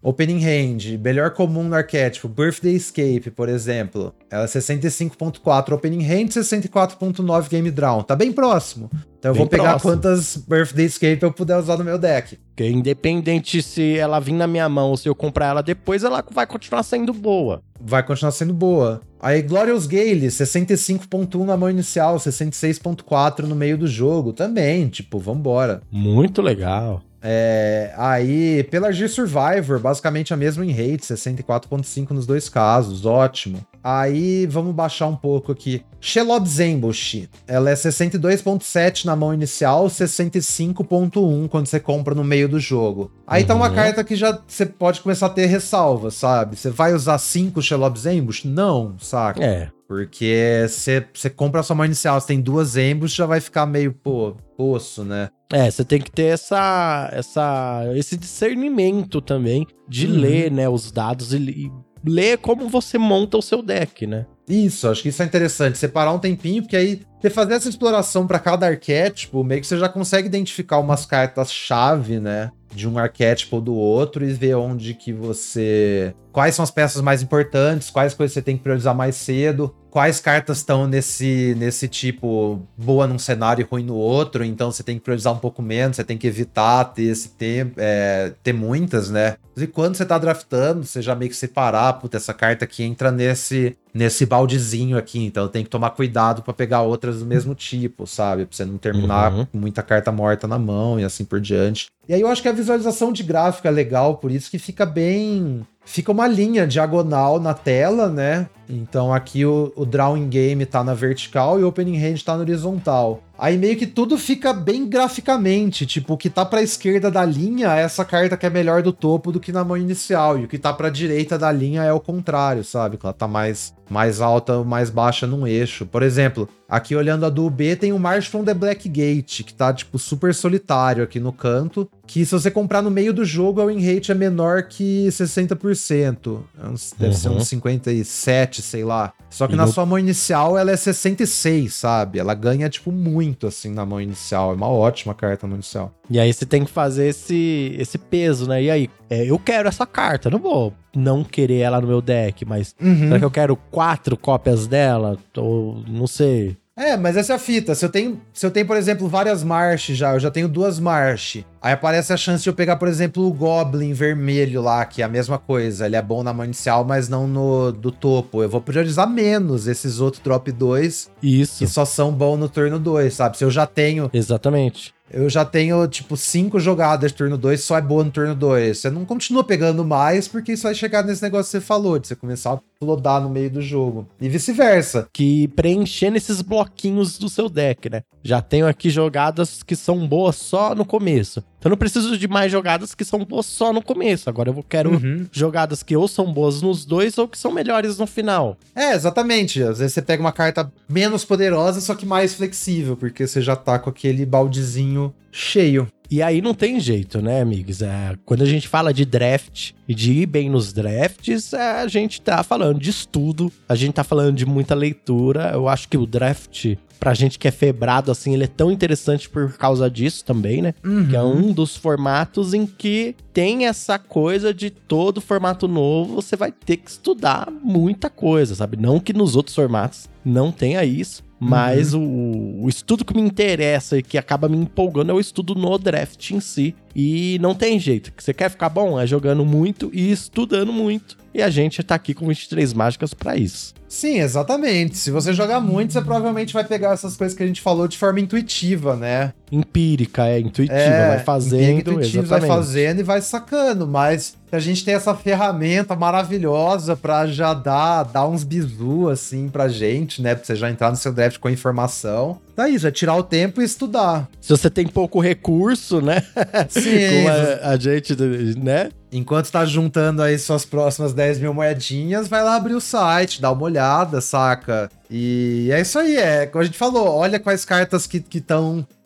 Opening Hand, melhor comum no arquétipo, Birthday Escape, por exemplo. Ela é 65.4 Opening Hand, 64.9 Game Draw. Tá bem próximo. Então eu bem vou pegar próximo. quantas Birthday Escape eu puder usar no meu deck. Porque independente se ela vir na minha mão ou se eu comprar ela depois, ela vai continuar sendo boa. Vai continuar sendo boa. Aí Glorious Gale, 65.1 na mão inicial, 66.4 no meio do jogo. Também, tipo, vambora. Muito legal. É, aí, pela G Survivor, basicamente a mesma em rate, 64.5 nos dois casos, ótimo. Aí, vamos baixar um pouco aqui. Shelob's Ambush, ela é 62.7 na mão inicial, 65.1 quando você compra no meio do jogo. Aí uhum. tá uma uhum. carta que já você pode começar a ter ressalvas, sabe? Você vai usar 5 Shelob's Ambush? Não, saca? É. Porque você compra a sua mão inicial, você tem duas Ambush, já vai ficar meio, pô, poço, né? É, você tem que ter essa, essa, esse discernimento também de uhum. ler, né, os dados e, e ler como você monta o seu deck, né? Isso, acho que isso é interessante. Separar um tempinho, porque aí você fazer essa exploração para cada arquétipo, meio que você já consegue identificar umas cartas-chave, né? De um arquétipo ou do outro e ver onde que você. Quais são as peças mais importantes, quais coisas você tem que priorizar mais cedo? Quais cartas estão nesse, nesse tipo boa num cenário e ruim no outro, então você tem que priorizar um pouco menos, você tem que evitar ter esse tempo, é, ter muitas, né? E quando você tá draftando, você já meio que separar, puta, essa carta aqui entra nesse nesse baldezinho aqui, então tem que tomar cuidado para pegar outras do mesmo tipo, sabe? Pra você não terminar uhum. com muita carta morta na mão e assim por diante. E aí eu acho que a visualização de gráfico é legal, por isso que fica bem fica uma linha diagonal na tela, né? Então aqui o, o drawing game tá na vertical e o opening hand tá na horizontal. Aí meio que tudo fica bem graficamente, tipo, o que tá pra esquerda da linha é essa carta que é melhor do topo do que na mão inicial, e o que tá pra direita da linha é o contrário, sabe? Que ela tá mais, mais alta ou mais baixa num eixo. Por exemplo, aqui olhando a do B tem o March from the Black Gate, que tá, tipo, super solitário aqui no canto, que se você comprar no meio do jogo, a win rate é menor que 60%. É deve uhum. ser uns 57, forte, sei lá. Só que E na no- sua mão inicial ela é 66, sabe? Ela ganha, tipo, muito, assim, na mão inicial. É uma ótima carta na mão inicial. E aí você tem que fazer esse, esse peso, né? E aí, é, eu quero essa carta, não vou não querer ela no meu deck, mas Uhum. será que eu quero quatro cópias dela? Ou não sei. É, mas essa é a fita. Se eu tenho, se eu tenho, por exemplo, várias March já, eu já tenho duas March. Aí aparece a chance de eu pegar, por exemplo, o Goblin vermelho lá, que é a mesma coisa. Ele é bom na mão inicial, mas não no do topo. Eu vou priorizar menos esses outros drop 2 Isso. que só são bons no turno 2, sabe? Se eu já tenho, Exatamente. eu já tenho, tipo, cinco jogadas de turno 2, só é boa no turno 2. Você não continua pegando mais, porque isso vai chegar nesse negócio que você falou, de você começar a flodar no meio do jogo. E vice-versa. Que preenchendo esses bloquinhos do seu deck, né? Já tenho aqui jogadas que são boas só no começo. Então eu não preciso de mais jogadas que são boas só no começo. Agora eu quero Uhum. jogadas que ou são boas nos dois ou que são melhores no final. É, exatamente. Às vezes você pega uma carta menos poderosa, só que mais flexível, porque você já tá com aquele baldezinho cheio. E aí não tem jeito, né, amigos? É, quando a gente fala de draft e de ir bem nos drafts, é, a gente tá falando de estudo, a gente tá falando de muita leitura. Eu acho que o draft, pra gente que é febrado, assim, ele é tão interessante por causa disso também, né? Que é um dos formatos em que tem essa coisa de todo formato novo, você vai ter que estudar muita coisa, sabe? Não que nos outros formatos não tenha isso, mas o, o estudo que me interessa e que acaba me empolgando é o estudo no draft em si. E não tem jeito. Que você quer ficar bom? É jogando muito e estudando muito. E a gente tá aqui com 23 mágicas pra isso. Sim, exatamente. Se você jogar muito, você provavelmente vai pegar essas coisas que a gente falou de forma intuitiva, né? Empírica, é intuitiva, É, vai fazendo, intuitivo, exatamente. vai fazendo e vai sacando, mas a gente tem essa ferramenta maravilhosa pra já dar, dar uns bizu, assim, pra gente, né? Pra você já entrar no seu draft com informação. Daí, já tirar o tempo e estudar. Se você tem pouco recurso, né? Sim, Como a, a gente, né? Enquanto tá juntando aí suas próximas 10 mil moedinhas, vai lá abrir o site, dá uma olhada, saca? E é isso aí, é como a gente falou, olha quais cartas que, que,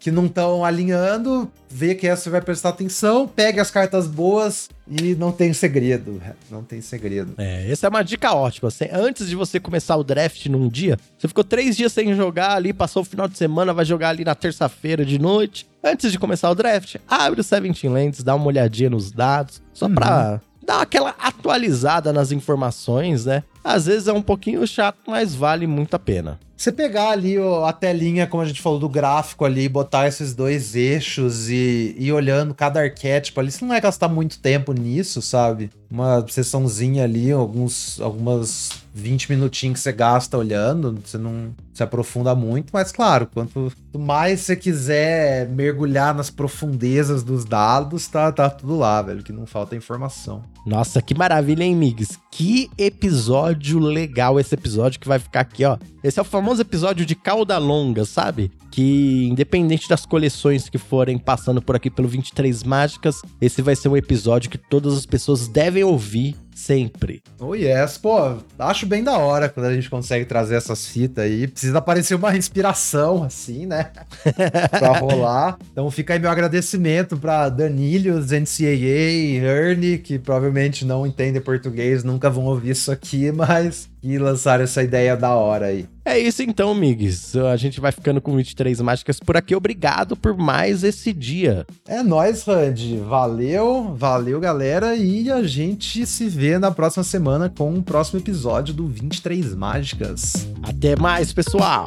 que não estão alinhando, vê que essa você vai prestar atenção, pegue as cartas boas e não tem segredo, não tem segredo. É, essa é uma dica ótima. Antes de você começar o draft num dia, você ficou três dias sem jogar ali, passou o final de semana, vai jogar ali na terça-feira de noite. Antes de começar o draft, abre o Seventeen Lands, dá uma olhadinha nos dados, só Uhum. pra dar aquela atualizada nas informações, né? Às vezes é um pouquinho chato, mas vale muito a pena. Você pegar ali ó, a telinha, como a gente falou, do gráfico ali, botar esses dois eixos e ir olhando cada arquétipo ali, você não vai gastar muito tempo nisso, sabe? Uma sessãozinha ali, alguns, algumas 20 minutinhos que você gasta olhando, você não se aprofunda muito, mas claro, quanto mais você quiser mergulhar nas profundezas dos dados, tá, tá tudo lá, velho, que não falta informação. Nossa, que maravilha, hein, Migs? Que episódio legal esse episódio que vai ficar aqui, ó. Esse é o famoso episódio de cauda longa, sabe? Que independente das coleções que forem passando por aqui pelo 23 Mágicas, esse vai ser um episódio que todas as pessoas devem ouvir sempre. Oh yes, pô, acho bem da hora quando a gente consegue trazer essas fitas aí. Precisa aparecer uma inspiração, assim, né? pra rolar. Então fica aí meu agradecimento pra Danilhos, NCAA, Ernie, que provavelmente não entendem português, nunca vão ouvir isso aqui, mas que lançaram essa ideia da hora aí. É isso então, Migs. A gente vai ficando com 23 Mágicas por aqui. Obrigado por mais esse dia. É nóis, Randy. Valeu, valeu, galera. E a gente se vê na próxima semana com o próximo episódio do 23 Mágicas. Até mais, pessoal!